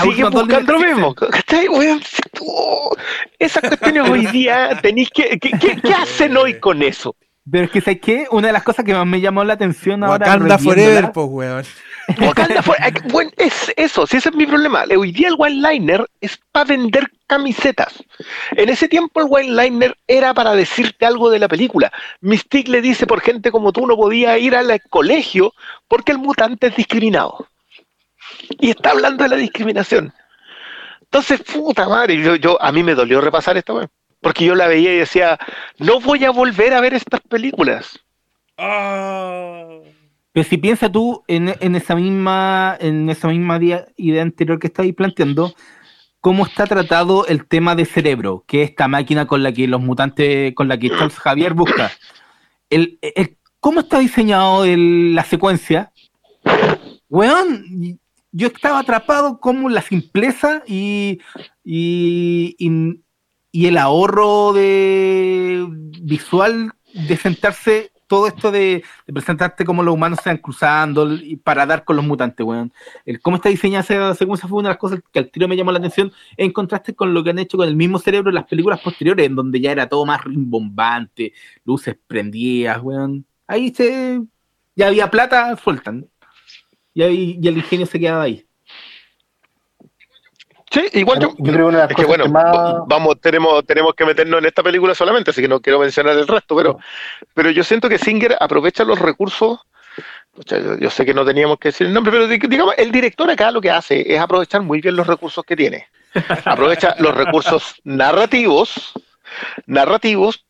Sigue buscando lo mismo. Esas cuestiones hoy día tenéis que. ¿Qué, qué, hacen hoy con eso? Pero es que, ¿sabes qué? Una de las cosas que más me llamó la atención ahora. Wakanda Forever, pues, weón. bueno, es eso, si ese es mi problema. Hoy día el wine liner es para vender camisetas. En ese tiempo el wine liner era para decirte algo de la película. Mystique le dice por gente como tú no podía ir al colegio porque el mutante es discriminado. Y está hablando de la discriminación. Entonces, puta madre, yo, yo a mí me dolió repasar esta weón. Porque yo la veía y decía, no voy a volver a ver estas películas. Ah. Pero si piensas tú en, esa misma, en esa misma idea anterior que estáis planteando, cómo está tratado el tema de cerebro, que es esta máquina con la que los mutantes, con la que Charles Javier busca. El, ¿Cómo está diseñado la secuencia? Weón, yo estaba atrapado como la simpleza y, el ahorro de visual de sentarse todo esto de, presentarte como los humanos se van cruzando y para dar con los mutantes, weón. El cómo está diseñada esa fue una de las cosas que al tiro me llamó la atención en contraste con lo que han hecho con el mismo cerebro en las películas posteriores, en donde ya era todo más rimbombante, luces prendidas, weón. Ahí se, ya había plata, sueltan. Y, ahí, y el ingenio se quedaba ahí. Sí, igual yo, creo es que bueno, vamos, tenemos, tenemos que meternos en esta película solamente, así que no quiero mencionar el resto, pero, pero yo siento que Singer aprovecha los recursos, yo, sé que no teníamos que decir el nombre, pero digamos, el director acá lo que hace es aprovechar muy bien los recursos que tiene. Aprovecha [LAUGHS] los recursos narrativos, narrativos,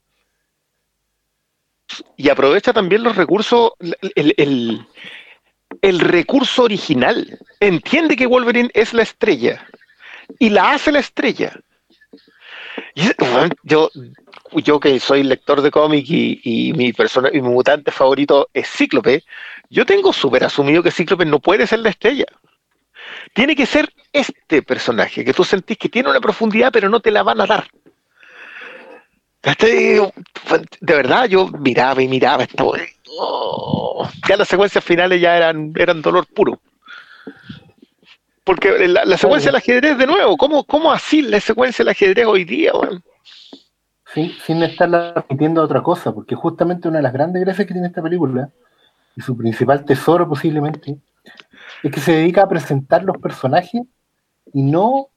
y aprovecha también los recursos, el, el, el recurso original. Entiende que Wolverine es la estrella y la hace la estrella. yo, yo que soy lector de cómic y, mi persona y mi mutante favorito es Cíclope, yo tengo súper asumido que Cíclope no puede ser la estrella. Tiene que ser este personaje, que tú sentís que tiene una profundidad, pero no te la van a dar. De verdad, yo miraba y miraba esto. Oh, ya las secuencias finales ya eran, eran dolor puro. Porque la, secuencia del ajedrez, de nuevo, ¿cómo, ¿cómo, así la secuencia del ajedrez hoy día, sin estar repitiendo otra cosa, porque justamente una de las grandes gracias que tiene esta película, y su principal tesoro posiblemente, es que se dedica a presentar los personajes y no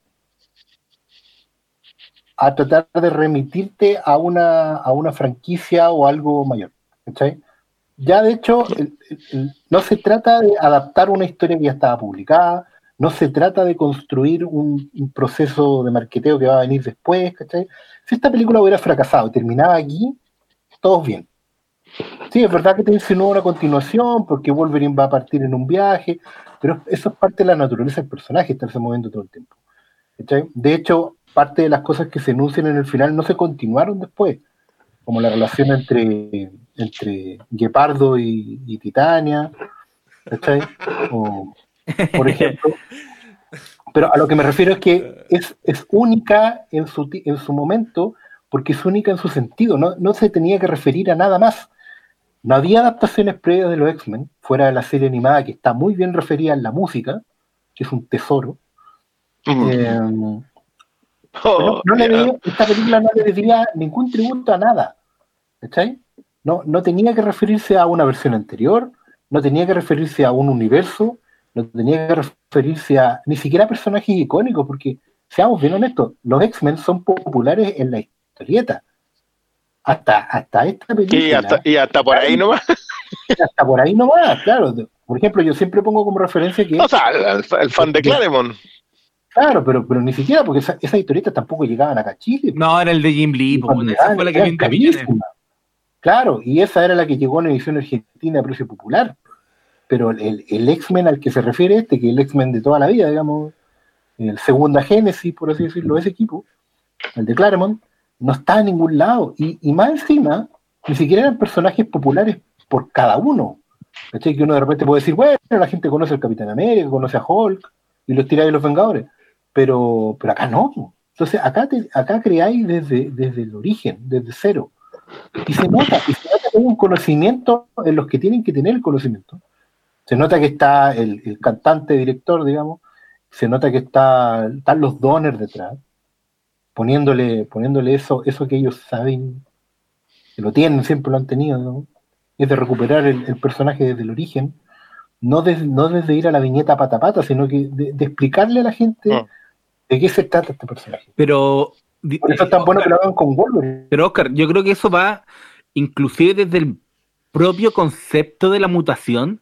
a tratar de remitirte a una, a una franquicia o algo mayor. Ya de hecho, no se trata de adaptar una historia que ya estaba publicada, no se trata de construir un, proceso de marqueteo que va a venir después, ¿cachai? Si esta película hubiera fracasado y terminaba aquí, todos bien. Sí, es verdad que te insinúa una continuación porque Wolverine va a partir en un viaje, pero eso es parte de la naturaleza del personaje, estarse moviendo todo el tiempo. ¿cachai? De hecho, parte de las cosas que se enuncian en el final no se continuaron después. Como la relación entre, entre Guepardo y, Titania, ¿cachai? por ejemplo. Pero a lo que me refiero es que es, es única en su, en su momento, porque es única en su sentido, no, no se tenía que referir a nada más. No había adaptaciones previas de los X-Men, fuera de la serie animada que está muy bien referida en la música, que es un tesoro. Eh, oh, no, le esta película no le debía ningún tributo a nada. ¿Cachai? No, no tenía que referirse a una versión anterior, no tenía que referirse a un universo, no tenía que referirse a ni siquiera a personajes icónicos, porque seamos bien honestos, los X-Men son populares en la historieta. Hasta, hasta esta película. Y hasta, por ahí nomás. Hasta por ahí nomás, claro. Por ejemplo, yo siempre pongo como referencia que. O sea, el, fan de Claremont. Claro, pero, pero ni siquiera, porque esas esa historietas tampoco llegaban acá a Chile. No, era el de Jim Lee, pues, esa fue la que Claro, y esa era la que llegó en edición argentina a precio popular. Pero el, el X-Men al que se refiere este, que es el X-Men de toda la vida, digamos, el segunda génesis, por así decirlo, ese equipo, el de Claremont, no está en ningún lado. Y, y más encima, ni siquiera eran personajes populares por cada uno. Que uno de repente puede decir, bueno, la gente conoce al Capitán América, conoce a Hulk y los tiráis de los Vengadores. Pero, pero acá no. Entonces, acá, acá creáis desde, desde el origen, desde cero. Y se nota, y se nota que hay un conocimiento en los que tienen que tener el conocimiento. Se nota que está el, cantante, director, digamos, se nota que está, están los doners detrás, poniéndole, poniéndole eso, eso que ellos saben, que lo tienen, siempre lo han tenido, ¿no? es de recuperar el, personaje desde el origen, no, no desde ir a la viñeta pata pata, sino que de, explicarle a la gente ah. De qué se trata este personaje. Pero. Por eso es tan bueno que lo hagan con Wolverine. Pero Oscar, yo creo que eso va inclusive desde el propio concepto de la mutación,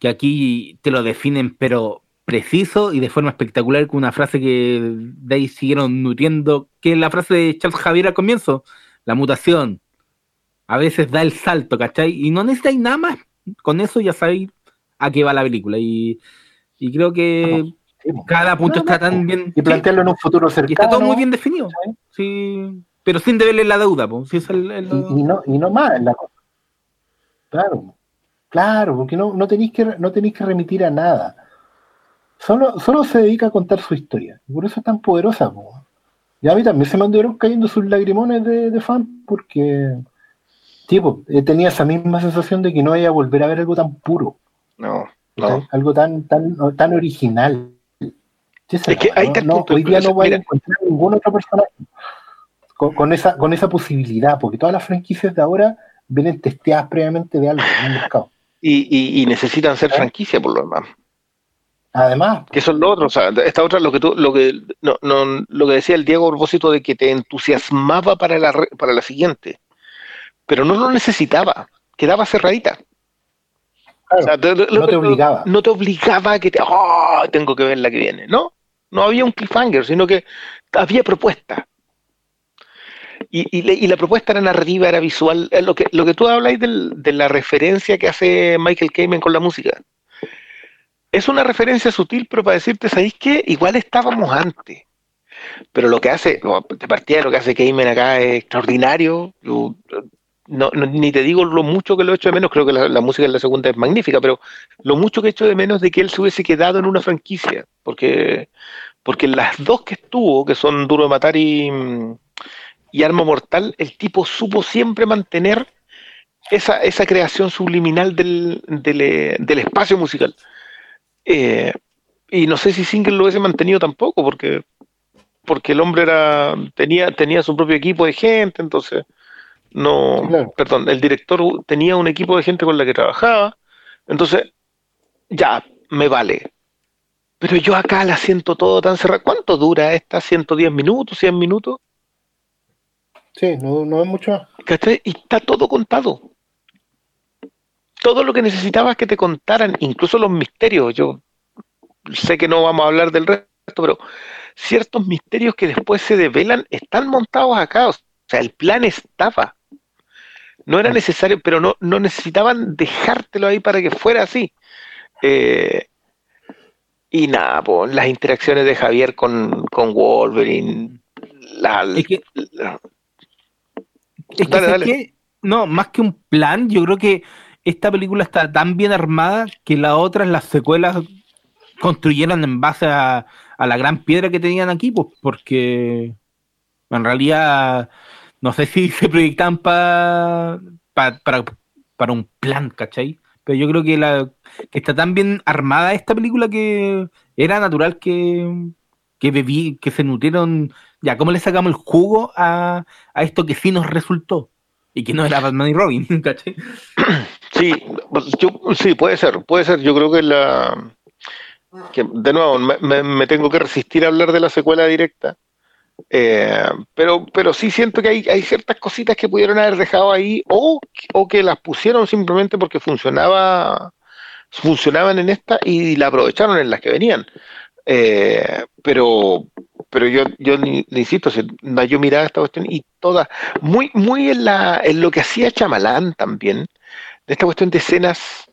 que aquí te lo definen, pero preciso y de forma espectacular con una frase que de ahí siguieron nutriendo, que es la frase de Charles Javier al comienzo, la mutación, a veces da el salto, ¿cachai? Y no necesitáis nada más. Con eso ya sabéis a qué va la película. Y, creo que cada punto está tan bien. Y plantearlo en un futuro cercano. Y está todo muy bien definido. Sí. Pero sin deberle la deuda, pues. es el, Y, no, y no más la cosa. Claro. Claro, porque no, no, tenéis que, no tenéis que remitir a nada. Solo, solo se dedica a contar su historia. Y por eso es tan poderosa. Y a mí también se me anduvieron cayendo sus lagrimones de, de fan porque tipo, eh, tenía esa misma sensación de que no iba a volver a ver algo tan puro. No, no. Algo tan, tan, tan original. Es que hay no, hoy día no voy a encontrar ningún otro personaje con, esa, con esa posibilidad, porque todas las franquicias de ahora vienen testeadas previamente de algo en el mercado. Y, necesitan ser ¿Eh? franquicia por lo demás. Además. Que son los otros, o sea, esta otra, lo que tú, lo que, no, no, lo que decía el Diego a propósito de que te entusiasmaba para la, para la siguiente pero no lo necesitaba, quedaba cerradita. no te obligaba. No te obligaba a que te, oh, tengo que ver la que viene, ¿no? No había un cliffhanger, sino que había propuesta. Y, la propuesta era narrativa, era visual. Lo que, lo que tú habláis de la referencia que hace Michael Kamen con la música. Es una referencia sutil, pero para decirte, ¿sabéis qué? Igual estábamos antes. Pero lo que hace, de partida lo que hace Kamen acá es extraordinario no, ni te digo lo mucho que lo he hecho de menos, creo que la, música en la segunda es magnífica, pero lo mucho que he hecho de menos de que él se hubiese quedado en una franquicia, porque, porque las dos que estuvo, que son Duro de Matar y, y Arma Mortal, el tipo supo siempre mantener esa, esa creación subliminal del, del, espacio musical. Eh, y no sé si Single lo hubiese mantenido tampoco, porque, porque el hombre era tenía, tenía su propio equipo de gente, entonces no, perdón, el director tenía un equipo de gente con la que trabajaba, entonces, ya, me vale. Pero yo acá la siento todo tan cerrado. ¿Cuánto dura esta? ¿110 minutos? ¿100 minutos? Sí, no, no es mucho. Y está todo contado. Todo lo que necesitabas que te contaran, incluso los misterios. Yo sé que no vamos a hablar del resto, pero ciertos misterios que después se develan están montados acá. O sea, el plan estaba. No era necesario, pero no, no necesitaban dejártelo ahí para que fuera así. Eh, y nada, pues, las interacciones de Javier con, con Wolverine. La, Es que, no, más que un plan, yo creo que esta película está tan bien armada que las otras, las secuelas, construyeron en base a, la gran piedra que tenían aquí, pues porque en realidad no sé si se proyectan para, para un plan, ¿cachai? Pero yo creo que, la, que está tan bien armada esta película que era natural que, que bebí, que se nutrieron. Ya, ¿cómo le sacamos el jugo a, a esto que sí nos resultó? Y que no era Batman y Robin, [LAUGHS] ¿cachai? Sí, pues, sí, puede ser, puede ser. Yo creo que la. Que, de nuevo, me, tengo que resistir a hablar de la secuela directa. Eh, pero, pero sí siento que hay, hay, ciertas cositas que pudieron haber dejado ahí o, o que las pusieron simplemente porque funcionaba funcionaban en esta y la aprovecharon en las que venían. Eh, pero pero yo, yo le insisto, yo miraba esta cuestión y toda, muy, muy en, la, en lo que hacía Chamalán también, de esta cuestión de escenas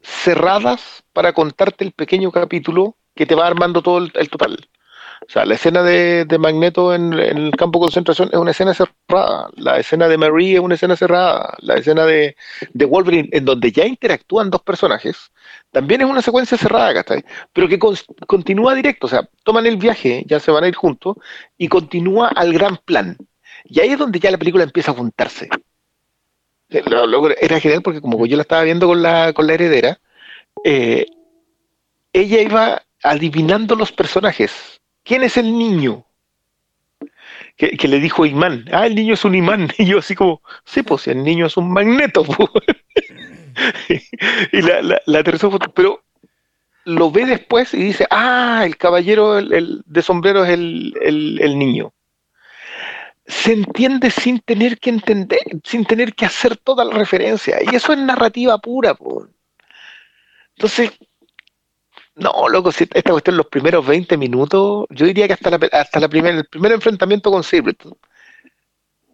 cerradas para contarte el pequeño capítulo que te va armando todo el total. O sea, la escena de, Magneto en, el campo de concentración es una escena cerrada, la escena de Marie es una escena cerrada, la escena de, Wolverine, en donde ya interactúan dos personajes, también es una secuencia cerrada, ¿cachai? Pero que continúa directo, o sea, toman el viaje, ya se van a ir juntos, y continúa al gran plan. Y ahí es donde ya la película empieza a juntarse. Era genial porque como yo la estaba viendo con la, con la heredera, eh, ella iba adivinando los personajes ¿quién es el niño? Que, le dijo imán, ah, el niño es un imán. [LAUGHS] Y yo así como, sí, pues el niño es un magneto. [LAUGHS] y la, la, foto, pero lo ve después y dice, ah, el caballero el, de sombrero es el, el, niño. Se entiende sin tener que entender, sin tener que hacer toda la referencia. Y eso es narrativa pura. Entonces, no, loco, si esta cuestión los primeros 20 minutos, yo diría que hasta la, hasta la primer, el primer enfrentamiento con Sableton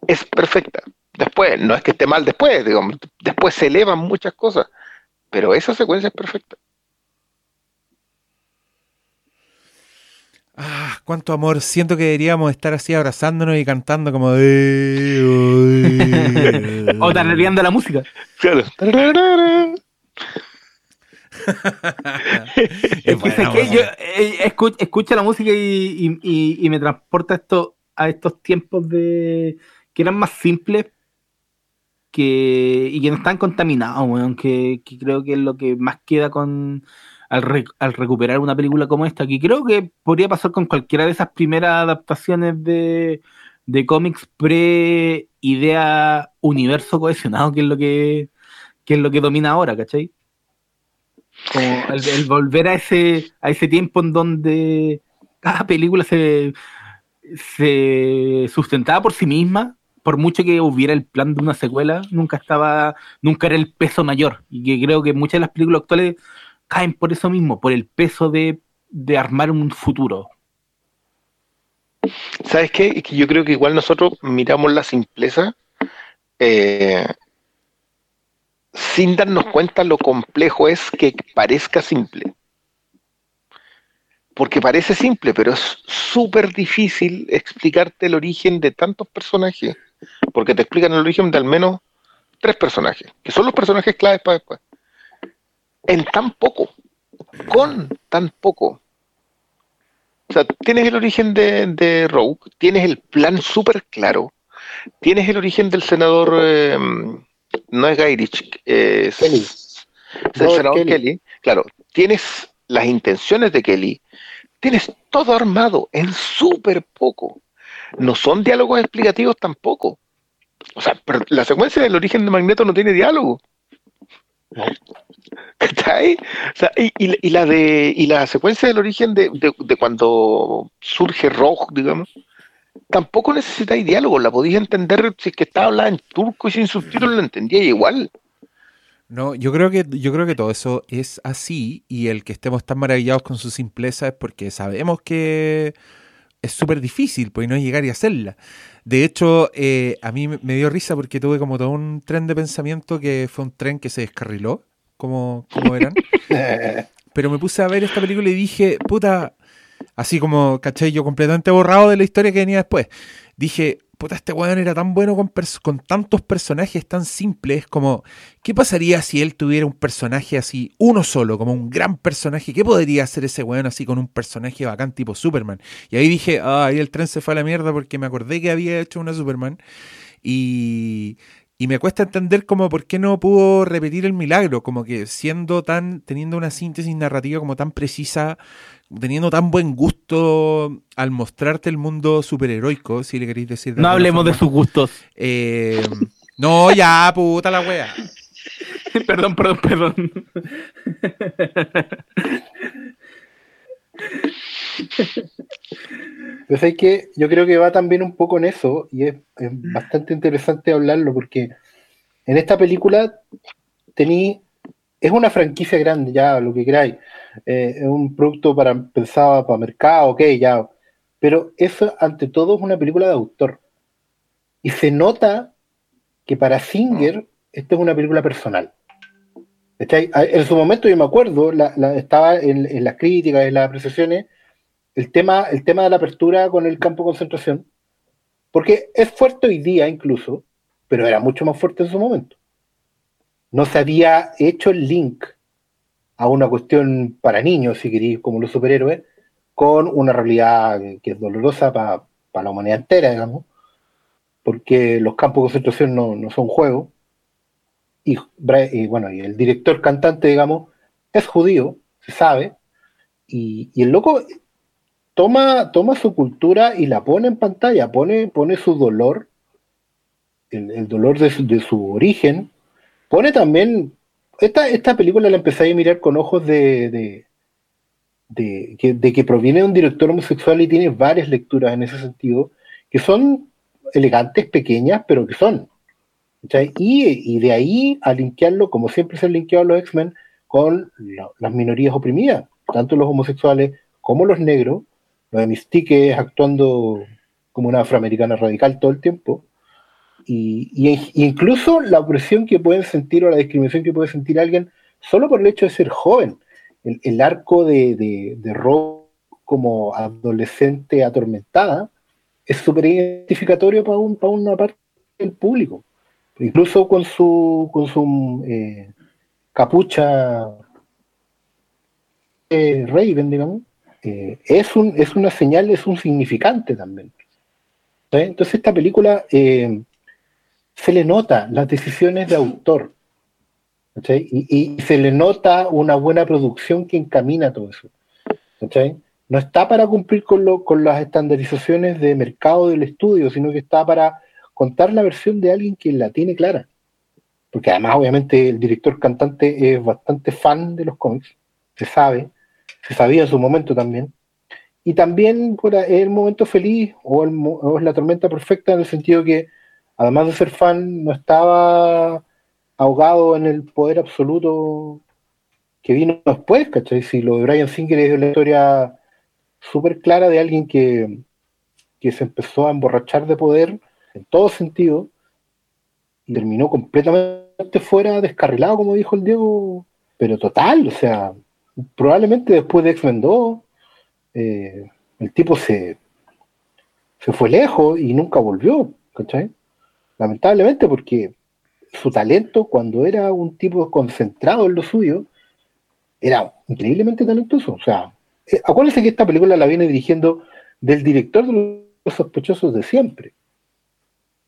es perfecta. Después, no es que esté mal después, digamos, después se elevan muchas cosas, pero esa secuencia es perfecta. Ah, cuánto amor. Siento que deberíamos estar así abrazándonos y cantando como de. [LAUGHS] o tarareando la música. Claro. [LAUGHS] [LAUGHS] Eh, escucha la música y, me transporta esto a estos tiempos de que eran más simples que, y que no están contaminados, que, creo que es lo que más queda con al, recuperar una película como esta, que creo que podría pasar con cualquiera de esas primeras adaptaciones de, de cómics pre-idea universo cohesionado, que es lo que, que es lo que domina ahora, ¿cachai? Como el, volver a ese, a ese tiempo en donde cada película se, se sustentaba por sí misma, por mucho que hubiera el plan de una secuela, nunca estaba, nunca era el peso mayor. Y que creo que muchas de las películas actuales caen por eso mismo, por el peso de, de armar un futuro. ¿Sabes qué? Que yo creo que igual nosotros miramos la simpleza eh, sin darnos cuenta lo complejo es que parezca simple. Porque parece simple, pero es súper difícil explicarte el origen de tantos personajes, porque te explican el origen de al menos tres personajes, que son los personajes claves para después. En tan poco, con tan poco. O sea, tienes el origen de, de Rogue, tienes el plan súper claro, tienes el origen del senador... Eh, no es Guy es Kelly. el Kelly. Claro, tienes las intenciones de Kelly, tienes todo armado en súper poco. No son diálogos explicativos tampoco. O sea, la secuencia del origen de Magneto no tiene diálogo. ¿Está ahí? O sea, y, la de y la secuencia del origen de, de cuando surge Rojo, digamos, tampoco necesitáis diálogo, la podéis entender si es que está hablando en turco y sin subtítulos lo entendía igual. No, yo creo que yo creo que todo eso es así y el que estemos tan maravillados con su simpleza es porque sabemos que es súper difícil pues no llegar y hacerla. De hecho, eh, a mí me dio risa porque tuve como todo un tren de pensamiento que fue un tren que se descarriló, como, como eran. [LAUGHS] Pero me puse a ver esta película y dije, puta, así como, ¿cachai? Yo completamente borrado de la historia que venía después. dije, puta, este weón era tan bueno con, tantos personajes tan simples como, ¿qué pasaría si él tuviera un personaje así, uno solo, como un gran personaje? ¿Qué podría hacer ese weón así con un personaje bacán tipo Superman? Y ahí dije, ah, ahí el tren se fue a la mierda porque me acordé que había hecho una Superman. Y, y me cuesta entender como por qué no pudo repetir el milagro, como que siendo tan, teniendo una síntesis narrativa como tan precisa, teniendo tan buen gusto al mostrarte el mundo superheroico, si le queréis decir. no hablemos de sus gustos. Eh, no, ya, puta la wea. [LAUGHS] perdón, perdón, perdón. Pues hay que, yo creo que va también un poco en eso, y es, bastante interesante hablarlo, porque en esta película tení, es una franquicia grande, ya lo que queráis, eh, es un producto para pensado para mercado, ok, ya, pero eso ante todo es una película de autor. Y se nota que para Singer esta es una película personal. En su momento yo me acuerdo, estaba en, en, las críticas, en las apreciaciones, el tema, el tema de la apertura con el campo de concentración, porque es fuerte hoy día incluso, pero era mucho más fuerte en su momento. No se había hecho el link a una cuestión para niños, si queréis, como los superhéroes, con una realidad que es dolorosa para la humanidad entera, digamos, porque los campos de concentración no, no son juegos. Y, y, bueno, y el director cantante, digamos, es judío, se sabe, y, y el loco toma, toma su cultura y la pone en pantalla, pone, pone su dolor, el, dolor de su, origen, pone también, esta, esta película la empecé a mirar con ojos de, de, que, de que proviene de un director homosexual y tiene varias lecturas en ese sentido, que son elegantes, pequeñas, pero que son. Y, y, de ahí a linkearlo, como siempre se han linkeado los X-Men, con las minorías oprimidas, tanto los homosexuales como los negros, lo de Mystique es actuando como una afroamericana radical todo el tiempo. Y, incluso la opresión que pueden sentir o la discriminación que puede sentir alguien solo por el hecho de ser joven. El, arco de, de, de Rob como adolescente atormentada es súper identificatorio para, un, para una parte del público. Incluso con su, con su eh, capucha eh, Raven, digamos, eh, es, un, es una señal, es un significante también. Entonces esta película eh, se le nota las decisiones de autor. Y, se le nota una buena producción que encamina todo eso. No está para cumplir con, con las estandarizaciones de mercado del estudio, sino que está para contar la versión de alguien que la tiene clara. Porque además, obviamente, el director cantante es bastante fan de los cómics, se sabe, se sabía en su momento también. Y también es el momento feliz o, es la tormenta perfecta en el sentido que, además de ser fan, no estaba ahogado en el poder absoluto que vino después, ¿cachai? Si lo de Brian Singer es una historia súper clara de alguien que, que se empezó a emborrachar de poder en todo sentido y terminó completamente fuera, descarrilado, como dijo el Diego, pero total, o sea, probablemente después de X-Men 2, eh, el tipo se, se fue lejos y nunca volvió, ¿cachai? Lamentablemente porque su talento cuando era un tipo concentrado en lo suyo, era increíblemente talentoso. O sea, eh, acuérdense que esta película la viene dirigiendo del director de los sospechosos de siempre,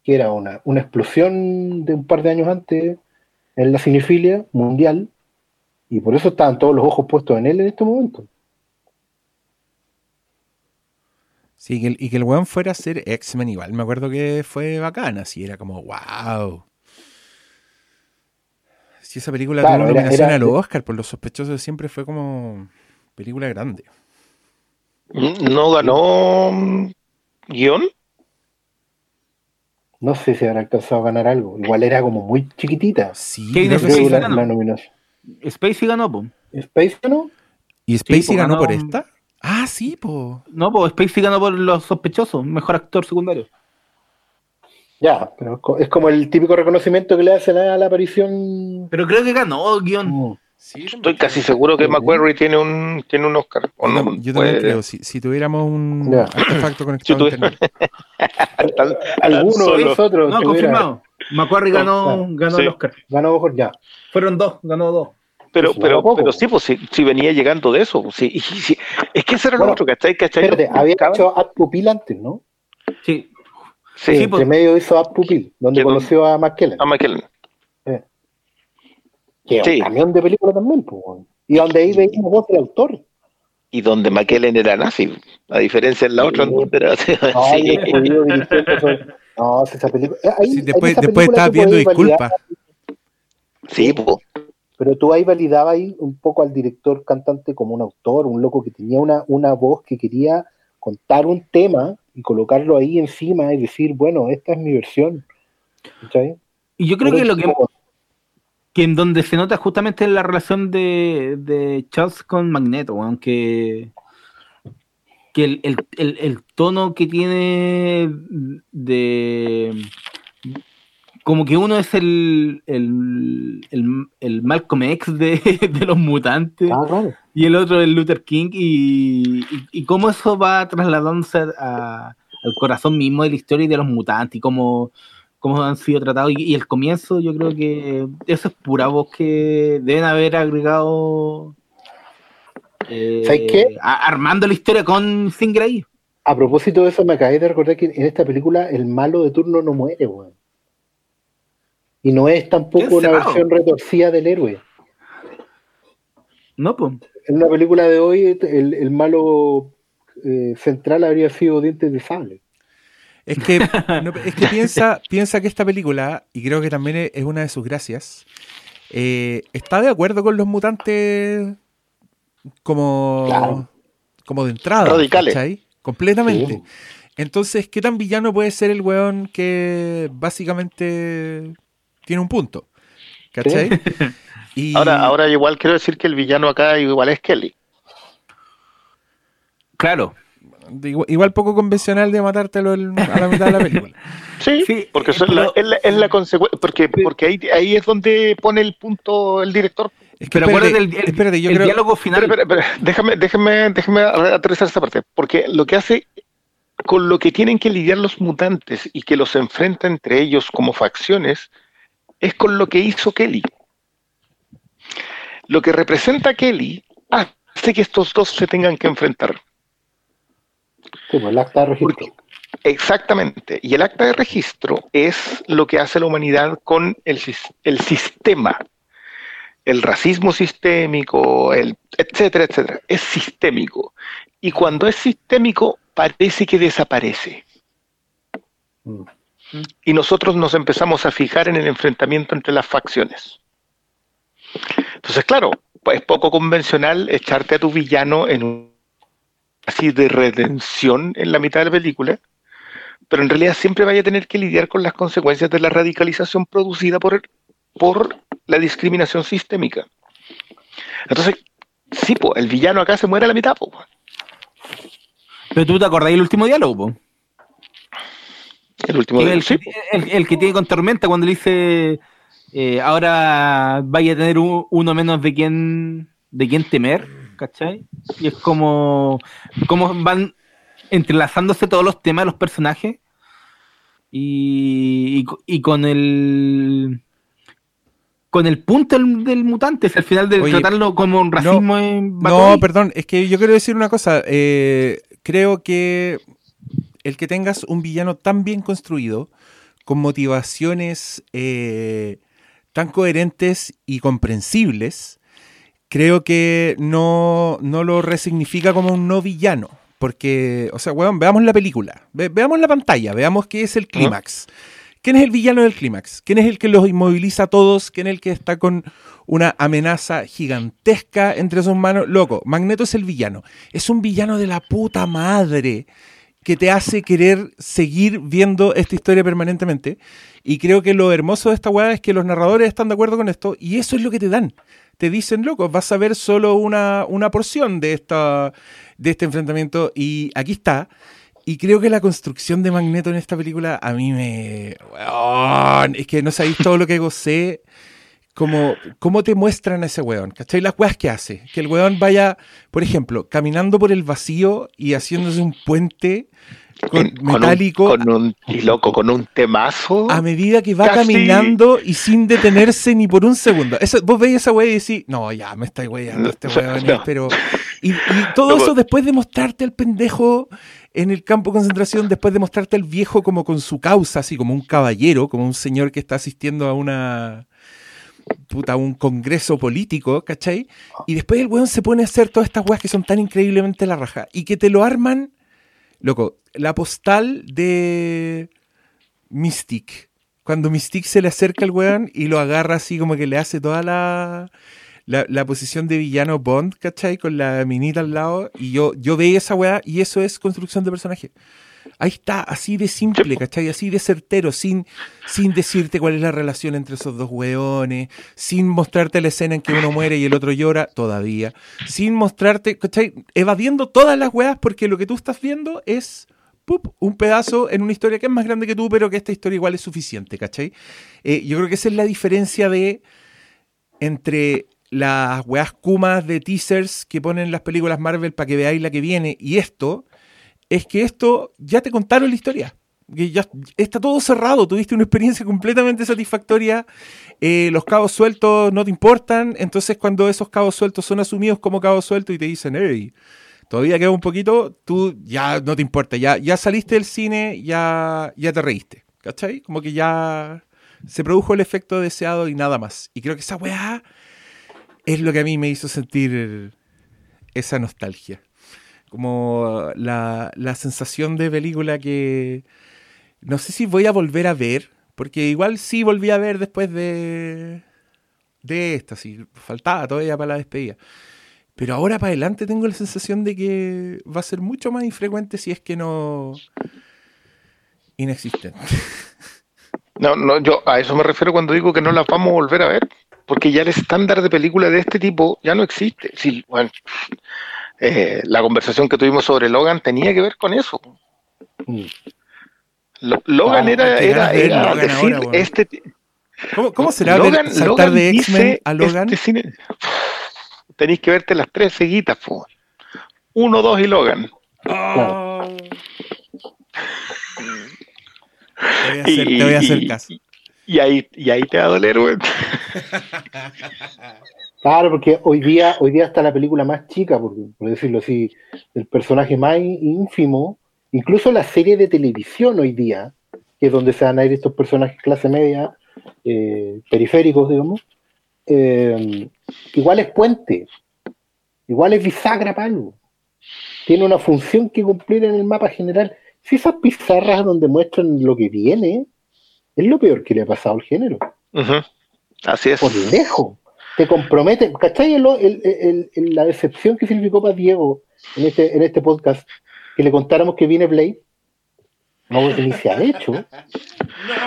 que era una, una explosión de un par de años antes en la cinefilia mundial, y por eso estaban todos los ojos puestos en él en este momento. Sí, y que el weón fuera a ser X-Men igual. Me acuerdo que fue bacana, así era como, wow. Si esa película tuvo una nominación al Oscar por los sospechosos siempre fue como película grande. ¿No ganó guion? No sé si habrá alcanzado a ganar algo. Igual era como muy chiquitita. Sí, creo que la, la nominación. Spacey ganó, po. ¿Spacey ganó? ¿Y Spacey ganó, por esta? Ah, sí, po. No, po, Spacey ganó por Los Sospechosos, mejor actor secundario. Ya, pero es como el típico reconocimiento que le hacen a la aparición. Pero creo que ganó guion. Mm. Estoy casi seguro que Macquarie tiene un, tiene un Oscar. yo también creo, si, tuviéramos un artefacto [LAUGHS] conectado si [LAUGHS] Alguno de nosotros. No, confirmado. Macquarie ganó, ganó el Oscar. Ganó ya. Fueron dos, ganó dos. Pero, pero, pero sí, pues sí, venía llegando de eso. Pues, sí, sí, es que ese era lo otro, ¿cachai? ¿cachai? Espérate, había hecho Ad Pupil antes, ¿no? Sí. Sí, sí pues, medio hizo Ad Pupil, donde conoció a McKellen. A McKellen. Eh. Que sí. un camión de película también, pues. Y donde ahí veíamos voz del autor. Y donde McKellen era nazi, a diferencia de la otra. Pero, [LAUGHS] sí. No, esa película. Eh, ahí, después, después estaba viendo disculpas. Sí, pues pero tú ahí validabas ahí un poco al director cantante como un autor, un loco que tenía una, una voz que quería contar un tema y colocarlo ahí encima y decir, bueno, esta es mi versión. Y yo creo que lo que, que en donde se nota justamente es la relación de, de Charles con Magneto, aunque que el, el, el, tono que tiene de como que uno es el, el, el, Malcolm X [LAUGHS] de, los mutantes ah, y el otro el Luther King y, y, cómo eso va trasladándose al corazón mismo de la historia y de los mutantes y cómo, cómo han sido tratados. Y, el comienzo yo creo que eso es pura voz que deben haber agregado eh, armando la historia con Grey A propósito de eso, me acabé de recordar que en esta película el malo de turno no muere, weón. Y no es tampoco una versión retorcida del héroe. No, pues. En una película de hoy, el, malo eh, central habría sido Dientes de Sable. Es que, [LAUGHS] es que piensa, piensa que esta película, y creo que también es una de sus gracias, eh, está de acuerdo con los mutantes como, como de entrada. Radicales. Completamente. Entonces, ¿qué tan villano puede ser el weón que básicamente tiene un punto. ¿Cachai? [LAUGHS] Ahora, ahora igual quiero decir que el villano acá igual es Kelly. Claro. Igual, poco convencional de matártelo a la mitad de la película. [LAUGHS] Sí, porque eso es, la, consecuencia, porque, porque ahí, ahí es donde pone el punto el director. pero espérate, del, el, yo creo, diálogo final. déjame, déjame, déjame aterrizar esta parte, porque lo que hace con lo que tienen que lidiar los mutantes y que los enfrenta entre ellos como facciones es con lo que hizo Kelly. Lo que representa Kelly hace que estos dos se tengan que enfrentar. Como el acta de registro. exactamente. Y el acta de registro es lo que hace la humanidad con el, el sistema. El racismo sistémico, el etcétera, etcétera. Es sistémico. Y cuando es sistémico, parece que desaparece. Mm y nosotros nos empezamos a fijar en el enfrentamiento entre las facciones. Entonces, claro, es poco convencional echarte a tu villano en un así de redención en la mitad de la película, pero en realidad siempre vaya a tener que lidiar con las consecuencias de la radicalización producida por, por la discriminación sistémica. Entonces, sí, el villano acá se muere a la mitad. Pero tú te acordás del último diálogo, el último el, el, que tiene con Tormenta cuando le dice eh, ahora vaya a tener uno menos de quien de quien temer, ¿cachai? Y es como, como van entrelazándose todos los temas de los personajes y, con el con el punto del, mutante, es al final de tratarlo como un racismo no, no, perdón, es que yo quiero decir una cosa. Eh, creo que el que tengas un villano tan bien construido, con motivaciones eh, tan coherentes y comprensibles, creo que no, no, lo resignifica como un no villano. Porque, o sea, weón, veamos la película, veamos la pantalla, veamos qué es el clímax. ¿Quién es el villano del clímax? ¿Quién es el que los inmoviliza a todos? ¿Quién es el que está con una amenaza gigantesca entre sus manos? Loco, Magneto es el villano. Es un villano de la puta madre que te hace querer seguir viendo esta historia permanentemente. Y creo que lo hermoso de esta weá es que los narradores están de acuerdo con esto y eso es lo que te dan. Te dicen, loco, vas a ver solo una, una porción de, esta, de este enfrentamiento y aquí está. Y creo que la construcción de Magneto en esta película a mí me... es que no sabéis todo lo que gocé como cómo te muestran a ese weón, ¿cachai? Las weas que hace. Que el weón vaya, por ejemplo, caminando por el vacío y haciéndose un puente con, metálico. con un, y loco, con un temazo. A medida que va caminando y sin detenerse ni por un segundo. vos veis esa wea y decís, no, ya me está weyando este [LAUGHS] weón, pero. Y, todo eso después de mostrarte al pendejo en el campo de concentración, después de mostrarte al viejo como con su causa, así como un caballero, como un señor que está asistiendo a una puta, un congreso político, ¿cachai? Y después el weón se pone a hacer todas estas weas que son tan increíblemente la raja. Y que te lo arman, loco, la postal de Mystic. Cuando Mystic se le acerca al weón y lo agarra así como que le hace toda la, la, posición de villano Bond, ¿cachai? Con la minita al lado. Y yo, yo veía esa weá y eso es construcción de personaje. Ahí está, así de simple, ¿cachai? Así de certero, sin, sin decirte cuál es la relación entre esos dos weones, sin mostrarte la escena en que uno muere y el otro llora, todavía, sin mostrarte, ¿cachai? Evadiendo todas las weas porque lo que tú estás viendo es un pedazo en una historia que es más grande que tú, pero que esta historia igual es suficiente, ¿cachai? Eh, yo creo que esa es la diferencia de entre las weas kumas de teasers que ponen las películas Marvel para que veáis la que viene y esto, es que esto ya te contaron la historia. Que ya está todo cerrado, tuviste una experiencia completamente satisfactoria, eh, los cabos sueltos no te importan, entonces cuando esos cabos sueltos son asumidos como cabos sueltos y te dicen, todavía queda un poquito, tú ya no te importa, ya, ya saliste del cine, ya, ya te reíste, ¿cachai? Como que ya se produjo el efecto deseado y nada más. Y creo que esa weá es lo que a mí me hizo sentir esa nostalgia como la, sensación de película que no sé si voy a volver a ver, porque igual sí volví a ver después de, de esta, sí, faltaba todavía para la despedida. Pero ahora para adelante tengo la sensación de que va a ser mucho más infrecuente si es que no inexistente. No, no, yo a eso me refiero cuando digo que no las vamos a volver a ver, porque ya el estándar de película de este tipo ya no existe. Sí, bueno, eh, la conversación que tuvimos sobre Logan tenía que ver con eso. Mm. Logan era, era, decir este. ¿Cómo, será Logan, saltar de X-Men a Logan? Este tenéis que verte las tres seguitas, Uno, dos y Logan. Oh. Te voy a hacer, caso. Y, ahí, y ahí te va a doler, güey. [LAUGHS] Claro, porque hoy día, hoy día está la película más chica, por, decirlo así, el personaje más ínfimo, incluso la serie de televisión hoy día, que es donde se van a ir estos personajes clase media, eh, periféricos, digamos, eh, igual es puente, igual es bisagra palo, tiene una función que cumplir en el mapa general. Si esas pizarras donde muestran lo que viene, es lo peor que le ha pasado al género. Así es. Por lejos te compromete, ¿cachai? la decepción que significó para Diego en este, en este podcast, que le contáramos que viene Blade, no que ni se ha hecho.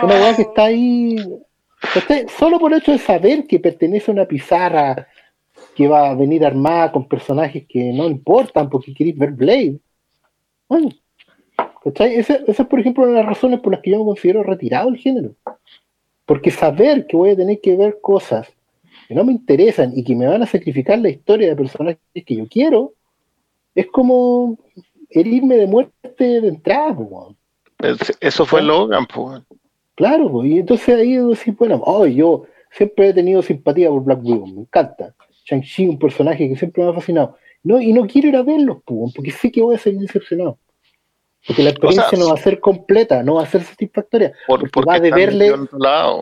Una weá que está ahí, solo por el hecho de saber que pertenece a una pizarra que va a venir armada con personajes que no importan porque queréis ver Blade. Bueno, ¿cachai? Esa, esa, es, por ejemplo, una de las razones por las que yo me considero retirado del género. Porque saber que voy a tener que ver cosas que no me interesan y que me van a sacrificar la historia de personajes que yo quiero, es como herirme de muerte de entrada. Eso fue Logan, pues. Claro, y entonces ahí decir, bueno, oh, yo siempre he tenido simpatía por Black Widow, me encanta. Shang-Chi, un personaje que siempre me ha fascinado. No, y no quiero ir a verlos, porque sé que voy a ser decepcionado. Porque la experiencia no va a ser completa, no va a ser satisfactoria. porque, va a deberle,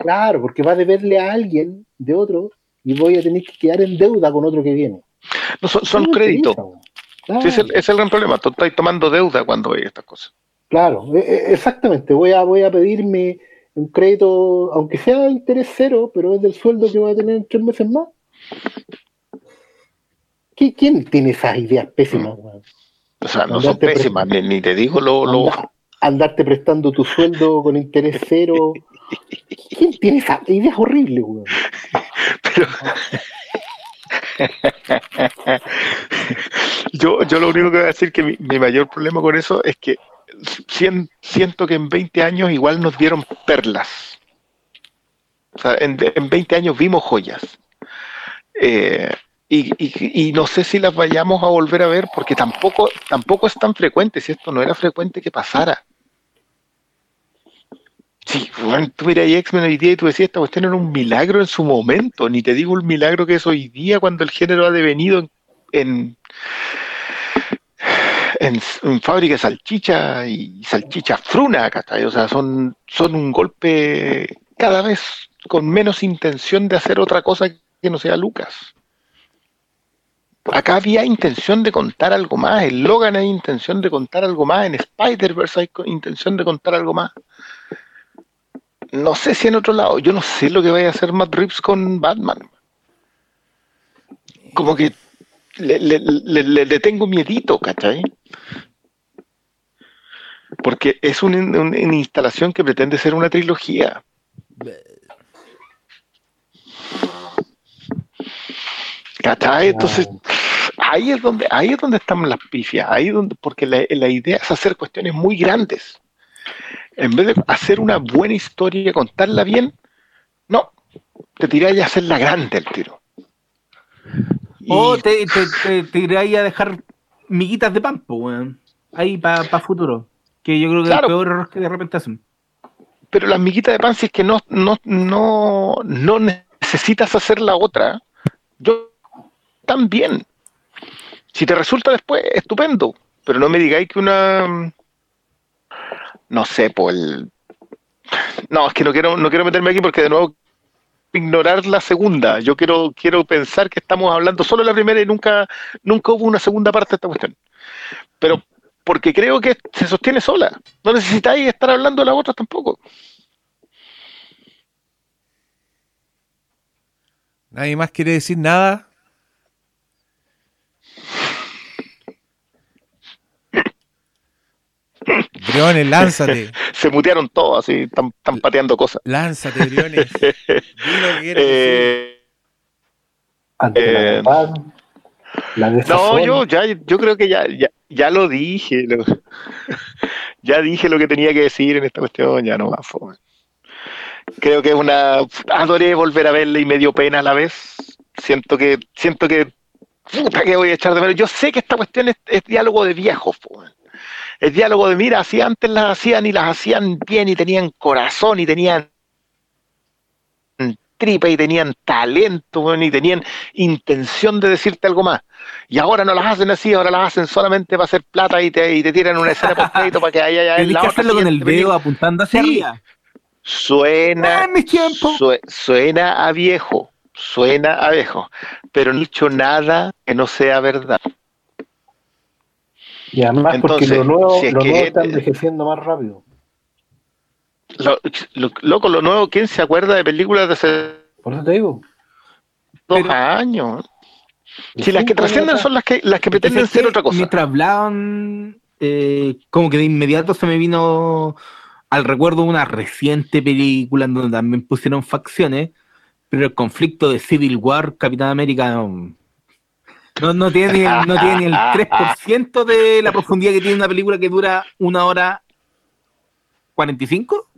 claro, porque va a deberle a alguien de otro y voy a tener que quedar en deuda con otro que viene. No, son, créditos. ese, es el, gran problema. Tú estás tomando deuda cuando veis estas cosas. Claro, e, e, exactamente. Voy a, voy a pedirme un crédito, aunque sea interés cero, pero es del sueldo que voy a tener en tres meses más. ¿Quién tiene esas ideas pésimas? O sea, no son pésimas, ni, te digo lo, Andarte prestando tu sueldo con interés cero. ¿Quién tiene esas ideas horribles, weón? yo, yo lo único que voy a decir que mi, mayor problema con eso es que siento que en 20 años igual nos dieron perlas. O sea, en, 20 años vimos joyas. Eh, y, no sé si las vayamos a volver a ver porque tampoco, tampoco es tan frecuente, si esto no era frecuente que pasara. Sí, bueno, tú miras X-Men hoy día y tú decías, esta cuestión era un milagro en su momento, ni te digo el milagro que es hoy día cuando el género ha devenido en, en, fábrica de salchicha y salchicha fruna, O sea, son, son un golpe cada vez con menos intención de hacer otra cosa que no sea Lucas. Acá había intención de contar algo más, en Logan hay intención de contar algo más, en Spider-Verse hay intención de contar algo más. No sé si en otro lado, yo no sé lo que vaya a hacer Matt Reeves con Batman. Como que le, tengo miedito, ¿cachai? Porque es una, instalación que pretende ser una trilogía. ¿Cachai? Entonces, ahí es donde, ahí es donde están las pifias, ahí donde, porque la, idea es hacer cuestiones muy grandes. En vez de hacer una buena historia, contarla bien, no, te tiráis a hacerla grande el tiro. O te, te, a dejar miguitas de pampo, ahí para futuro. Que yo creo que es el peor error que de repente hacen. Pero las miguitas de pan, si es que no, no, no, no necesitas hacer la otra, yo también. Si te resulta después, estupendo. Pero no me digáis que una. No sé, pues el. No, es que no quiero, no quiero meterme aquí porque de nuevo ignorar la segunda. Yo quiero, quiero pensar que estamos hablando solo de la primera y nunca, nunca hubo una segunda parte de esta cuestión. Pero porque creo que se sostiene sola. No necesitáis estar hablando de la otra tampoco. ¿Nadie más quiere decir nada? Briones, lánzate. [LAUGHS] Se mutearon todos, así, están, pateando cosas. Lánzate, Briones. [LAUGHS] eh, eh, no, yo, ya, yo creo que ya, ya, lo dije. [LAUGHS] ya dije lo que tenía que decir en esta cuestión, ya no va. Creo que es una. Adoré volver a verle y me dio pena a la vez. Siento que. Siento que. Puta que voy a echar de menos. Yo sé que esta cuestión es, diálogo de viejos. El diálogo de, mira, así antes las hacían y las hacían bien y tenían corazón y tenían tripa y tenían talento y tenían intención de decirte algo más. Y ahora no las hacen así, ahora las hacen solamente para hacer plata y te, y te tiran una escena por crédito para que haya en la que hacerlo con el dedo apuntando hacia arriba. Suena, ah, suena a viejo, suena a viejo, pero no he dicho nada que no sea verdad. Y además porque lo nuevo, lo nuevo está envejeciendo más rápido. Lo, loco, lo nuevo, ¿quién se acuerda de películas de hace Por eso te digo. dos años? Si las que trascienden son las que las que pretenden ser otra cosa. Mientras hablaban, eh, como que de inmediato se me vino al recuerdo una reciente película en donde también pusieron facciones, pero el conflicto de Civil War, Capitán América, no, no, tiene, ni el, no tiene ni el [LAUGHS] 3% de la profundidad que tiene una película que dura una hora 45.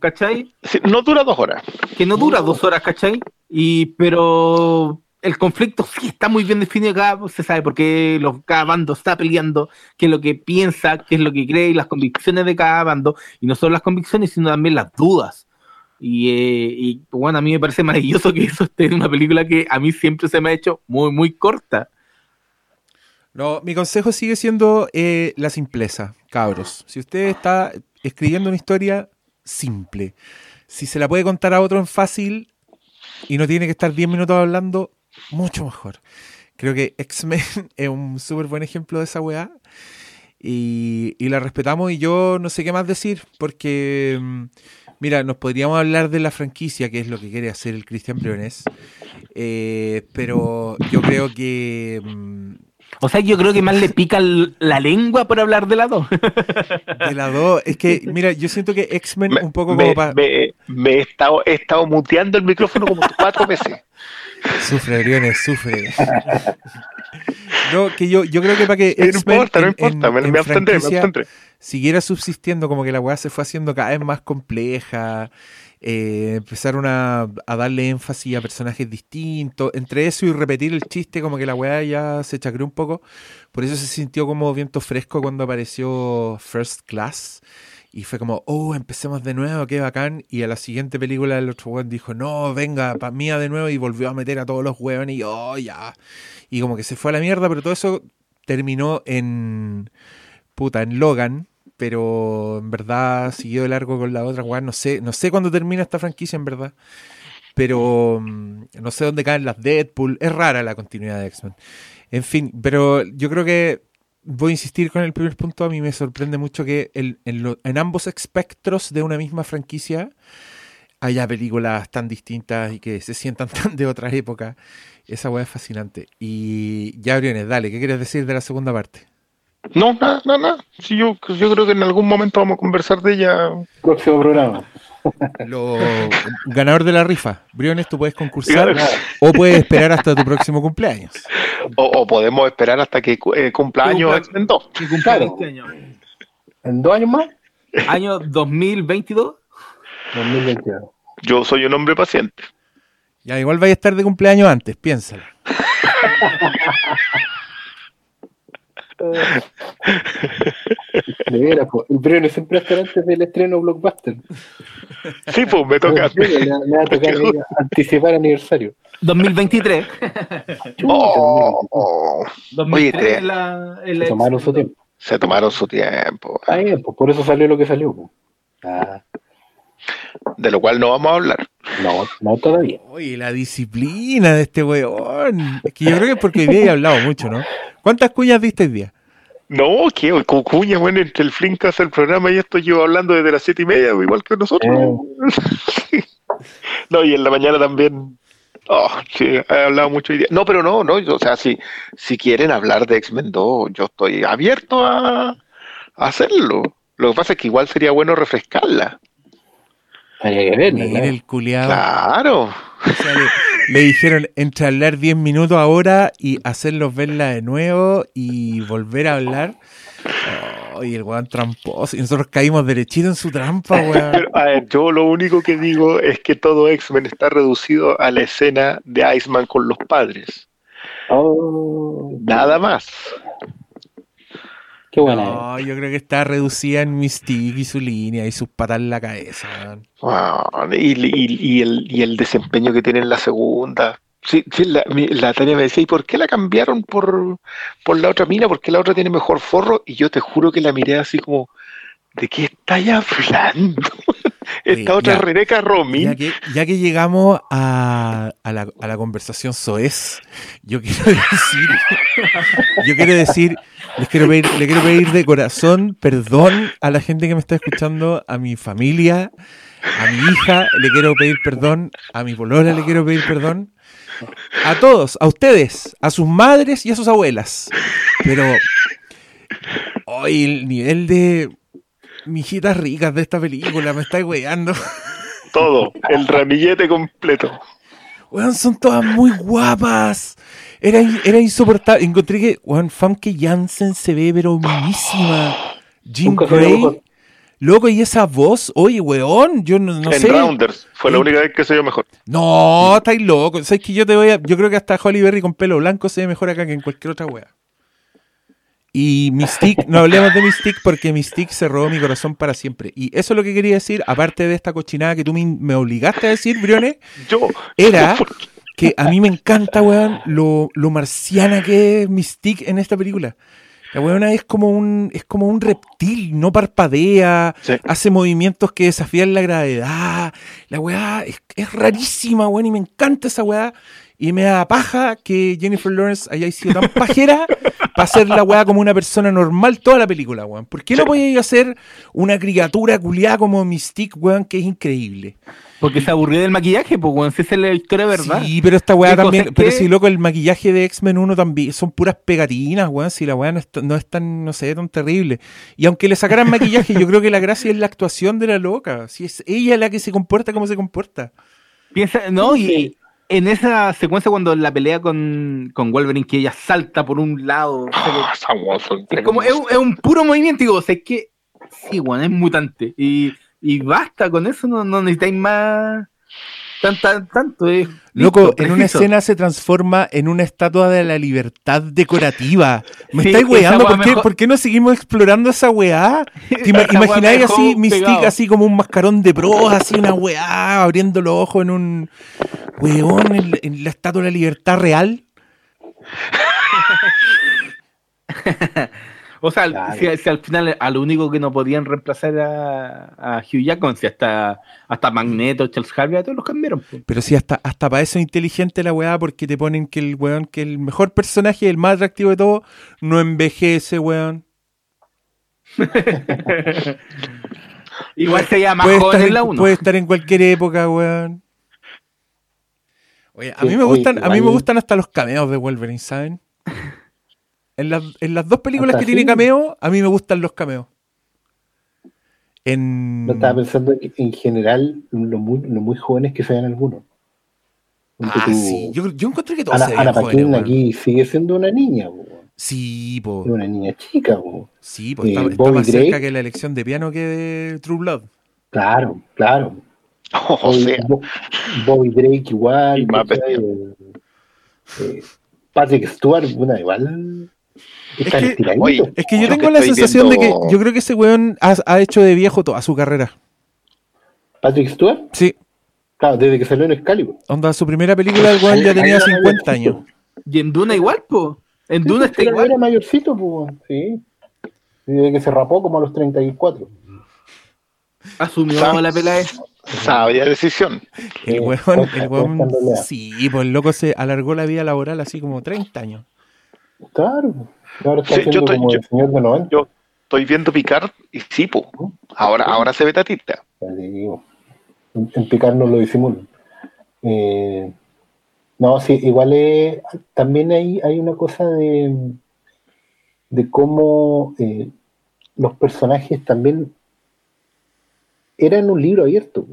¿Cachai? no dura dos horas. Que no dura dos horas, ¿cachai? Y, pero el conflicto sí está muy bien definido acá, se sabe por qué los, cada bando está peleando, qué es lo que piensa, qué es lo que cree y las convicciones de cada bando, y no solo las convicciones, sino también las dudas. Y, eh, y bueno, a mí me parece [LAUGHS] maravilloso que eso esté en una película que a mí siempre se me ha hecho muy, muy corta. No, mi consejo sigue siendo eh, la simpleza, cabros. Si usted está escribiendo una historia, simple. Si se la puede contar a otro en fácil y no tiene que estar 10 minutos hablando, mucho mejor. Creo que X-Men [LAUGHS] es un súper buen ejemplo de esa weá. Y, la respetamos y yo no sé qué más decir, porque, mm, mira, nos podríamos hablar de la franquicia, que es lo que quiere hacer el Cristian Briones, eh, pero yo creo que mm, o sea, yo creo que más le pica la lengua por hablar de la 2. De la 2. Es que, mira, yo siento que X-Men un poco como para... Me, he, estado, he estado muteando el micrófono como cuatro veces. Sufre, Briones, sufre. [LAUGHS] No, que yo, yo creo que para que. [LAUGHS] no importa, no importa, me, me abstendré, me abstendré. Siguiera subsistiendo, como que la weá se fue haciendo cada vez más compleja. Eh, empezaron a, a, darle énfasis a personajes distintos. Entre eso y repetir el chiste, como que la weá ya se chacreó un poco. Por eso se sintió como viento fresco cuando apareció First Class. Y fue como, oh, empecemos de nuevo, qué bacán. Y a la siguiente película el otro weón dijo, no, venga, pa' mía de nuevo. Y volvió a meter a todos los weones y, oh, ya. Y como que se fue a la mierda, pero todo eso terminó en, puta, en Logan. Pero en verdad siguió de largo con la otra weón. No sé, no sé cuándo termina esta franquicia, en verdad. Pero mm, no sé dónde caen las Deadpool. Es rara la continuidad de X-Men. En fin, pero yo creo que voy a insistir con el primer punto. A mí me sorprende mucho que en, ambos espectros de una misma franquicia haya películas tan distintas y que se sientan [LAUGHS] tan de otras épocas. Esa weá es fascinante. Y ya, Briones, dale, ¿qué quieres decir de la segunda parte? No, nada, nada, nada. Sí, yo, yo creo que en algún momento vamos a conversar de ella. Próximo programa. Lo, ganador de la rifa. Briones, tú puedes concursar o puedes esperar hasta tu próximo cumpleaños. O, podemos esperar hasta que eh, cumpleaños en dos. Este ¿En dos años más? Año 2022. 2022. Yo soy un hombre paciente. Ya, igual vais a estar de cumpleaños antes, piénsalo. [LAUGHS] De veras, el premio siempre estará antes del estreno Blockbuster. Sí, pues me toca. Me, va a [LAUGHS] tocar anticipar aniversario. 2023. oh, 2023 la, Se tomaron su tiempo. Se tomaron su tiempo. Ah, pues por eso salió lo que salió. Pues. Ah. De lo cual no vamos a hablar. No, no todavía. Oye, la disciplina de este weón. Es que yo creo que es porque hoy día he hablado mucho, ¿no? ¿Cuántas cuñas viste hoy día? No, que con cuñas, bueno, entre el Flinkcast, el programa y esto llevo hablando desde las siete y media, igual que nosotros. Eh. [LAUGHS] no, y en la mañana también. Oh, sí, he hablado mucho hoy día. No, pero no, no, o sea, si, si quieren hablar de X-Men 2, yo estoy abierto a hacerlo. Lo que pasa es que igual sería bueno refrescarla. Habría que verla. el culiado. Claro. le, dijeron entre hablar 10 minutos ahora y hacerlos verla de nuevo y volver a hablar. y el weón tramposo. Y nosotros caímos derechito en su trampa, weón. [LAUGHS] a ver, yo lo único que digo es que todo X-Men está reducido a la escena de Iceman con los padres. Oh. Nada más. No, yo creo que está reducida en Mystique y su línea y sus patas en la cabeza. y, el, desempeño que tiene en la segunda. Sí, la, la, Tania me decía, ¿y por qué la cambiaron por, por la otra mina? Porque la otra tiene mejor forro. Y yo te juro que la miré así como, ¿de qué estáis hablando? Esta otra Rebeca Romy. Ya que, ya que llegamos a, a, la, a la conversación soez, yo quiero [LAUGHS] decir, yo quiero decir les quiero pedir, le quiero pedir de corazón perdón a la gente que me está escuchando, a mi familia, a mi hija, le quiero pedir perdón, a mi polola le quiero pedir perdón, a todos, a ustedes, a sus madres y a sus abuelas. Pero hoy el nivel de mijitas ricas de esta película me está weando. Todo, el ramillete completo. Weón, son todas muy guapas. Era, era insoportable. Encontré que, Juan Famke Janssen se ve, pero buenísima. Jim Gray. Loco, y esa voz, oye, weón, yo no, no en sé. Rounders, fue la única vez que se vio mejor. No, estáis loco. ¿Sabes que yo te voy a. Yo creo que hasta Holly Berry con pelo blanco se ve mejor acá que en cualquier otra wea. Y Mystique, no hablemos de Mystique porque Mystique se robó mi corazón para siempre. Y eso es lo que quería decir, aparte de esta cochinada que tú me, obligaste a decir, Briones, yo, era que a mí me encanta, weón, lo, lo marciana que es Mystique en esta película. La weona es como un, es como un reptil, no parpadea, hace movimientos que desafían la gravedad. La weá es, es rarísima, weón, y me encanta esa weá. Y me da paja que Jennifer Lawrence haya sido tan pajera para hacer la weá como una persona normal toda la película, weón. ¿Por qué no podía hacer una criatura culiada como Mystique, weón, que es increíble? Porque se aburrió del maquillaje, pues, weón. Esa es la historia verdad. Sí, pero esta weá también. Pero si, loco, el maquillaje de X-Men 1 también son puras pegatinas, weón. Si la weá no es, tan, no sé, tan terrible. Y aunque le sacaran maquillaje, yo creo que la gracia es la actuación de la loca. Si es ella la que se comporta como se comporta. Piensa, no, y en esa secuencia cuando la pelea con, con Wolverine, que ella salta por un lado. Ah, es, como, es, un puro movimiento, digo, o sea, es que sí, bueno, es mutante. Y, y basta con eso, no, no necesitáis más tanto, tanto es. Loco, en una escena se transforma en una estatua de la libertad decorativa. Me estáis weando, ¿Por qué, no seguimos explorando esa weá? [LAUGHS] ¿Te imagináis así, Mystique, así como un mascarón de pros, así una weá, abriendo los ojos en un weón en la estatua de la libertad real? [LAUGHS] O sea, si, al final a lo único que no podían reemplazar a, Hugh Jackman, si hasta, hasta Magneto, Charles Harvey, todos los cambiaron. Pero si hasta, hasta para eso es inteligente la weá, porque te ponen que el weón, que el mejor personaje, el más atractivo de todo, no envejece, weón. [LAUGHS] Igual se llama puede joven en la 1. Puede estar en cualquier época, weón. Oye, a mí me gustan, a mí me gustan hasta los cameos de Wolverine, ¿saben? En, las dos películas que tiene cameo, a mí me gustan los cameos. En... No estaba pensando en general lo muy, muy jóvenes que sean algunos. Ah, sí. Yo, yo encontré que todos Ana, Ana Paquín aquí sigue siendo una niña. Sí, po. Una niña chica. Po. Sí, pues está, más cerca que la elección de piano que de True Blood. Claro, claro. [LAUGHS] o sea. Bobby Drake igual. Eh, eh, Patrick Stewart, una igual es que, yo tengo la sensación de que yo creo que ese weón ha, hecho de viejo toda su carrera. ¿Patrick Stewart? Sí. Claro, desde que salió en Excalibur. Onda, su primera película el weón ya tenía 50 años. Y en Duna igual, po. En Duna está igual. Era mayorcito, po. Sí. Desde que se rapó como a los 34. Asumió la pela esa. Sabia decisión. El weón, el weón, sí, pues el loco se alargó la vida laboral así como 30 años. Claro yo, estoy, yo, estoy viendo Picard y sí, ahora, ahora se ve tatita. En Picard no lo disimulan. Eh, no, sí, igual es, también hay, hay una cosa de, de cómo eh, los personajes también eran un libro abierto.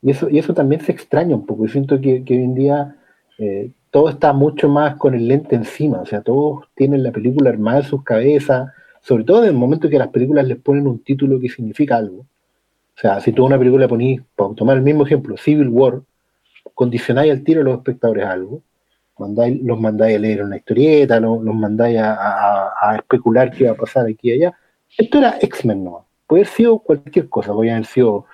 Y eso, y eso también se extraña un poco. Yo siento que, hoy en día eh, todo está mucho más con el lente encima, o sea, todos tienen la película armada en sus cabezas, sobre todo en el momento que las películas les ponen un título que significa algo. O sea, si tú una película ponís, para tomar el mismo ejemplo, Civil War, condicionáis al tiro a los espectadores algo, mandáis, los mandáis a leer una historieta, los, mandáis a, especular qué va a pasar aquí y allá. Esto era X-Men no, puede haber sido cualquier cosa, podría haber sido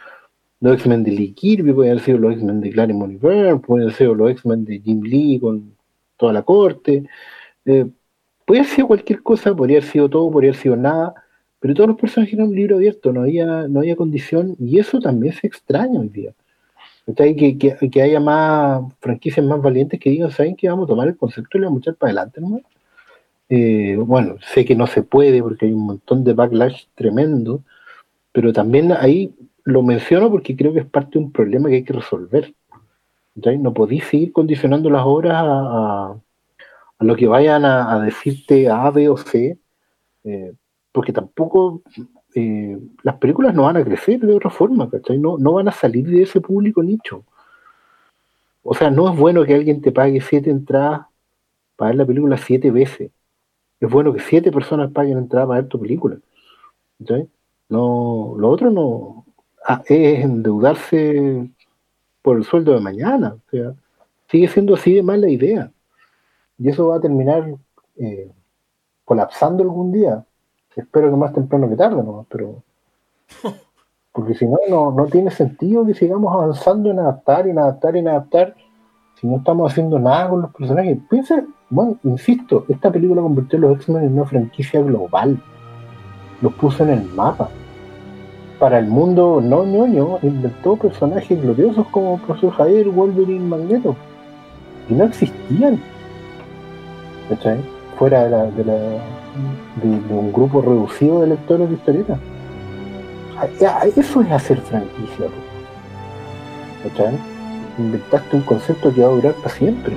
los X-Men de Lee Kirby, pueden haber sido los X-Men de Claremont Byrne, pueden haber sido los X-Men de Jim Lee con toda la corte. Eh, podría haber sido cualquier cosa, podría haber sido todo, podría haber sido nada, pero todos los personajes eran un libro abierto, no había, no había condición, y eso también se extraña hoy día. Que, que, que, haya más franquicias más valientes que digan, ¿saben que vamos a tomar el concepto y le vamos a echar para adelante nomás? Eh, bueno, sé que no se puede porque hay un montón de backlash tremendo, pero también ahí lo menciono porque creo que es parte de un problema que hay que resolver. No podéis seguir condicionando las obras a, lo que vayan a, decirte A, B o C, eh, porque tampoco eh, las películas no van a crecer de otra forma, No, no van a salir de ese público nicho. O sea, no es bueno que alguien te pague siete entradas para ver la película siete veces. Es bueno que siete personas paguen entradas para ver tu película. No, lo otro no, es endeudarse por el sueldo de mañana. O sea, sigue siendo así de mala idea. Y eso va a terminar eh, colapsando algún día. Espero que más temprano que tarde, ¿no? Pero. [LAUGHS] Porque si no, no, tiene sentido que sigamos avanzando en adaptar, en adaptar, en adaptar, si no estamos haciendo nada con los personajes. Piensa, bueno, insisto, esta película convirtió a los X-Men en una franquicia global. Los puso en el mapa para el mundo no ñoño, inventó personajes gloriosos como Profesor Javier, Wolverine, Magneto. Y no existían. ¿Cachai? Fuera de, la, de, la, de, un grupo reducido de lectores de historietas. Eso es hacer franquicia. ¿Cachai? Inventaste un concepto que va a durar para siempre.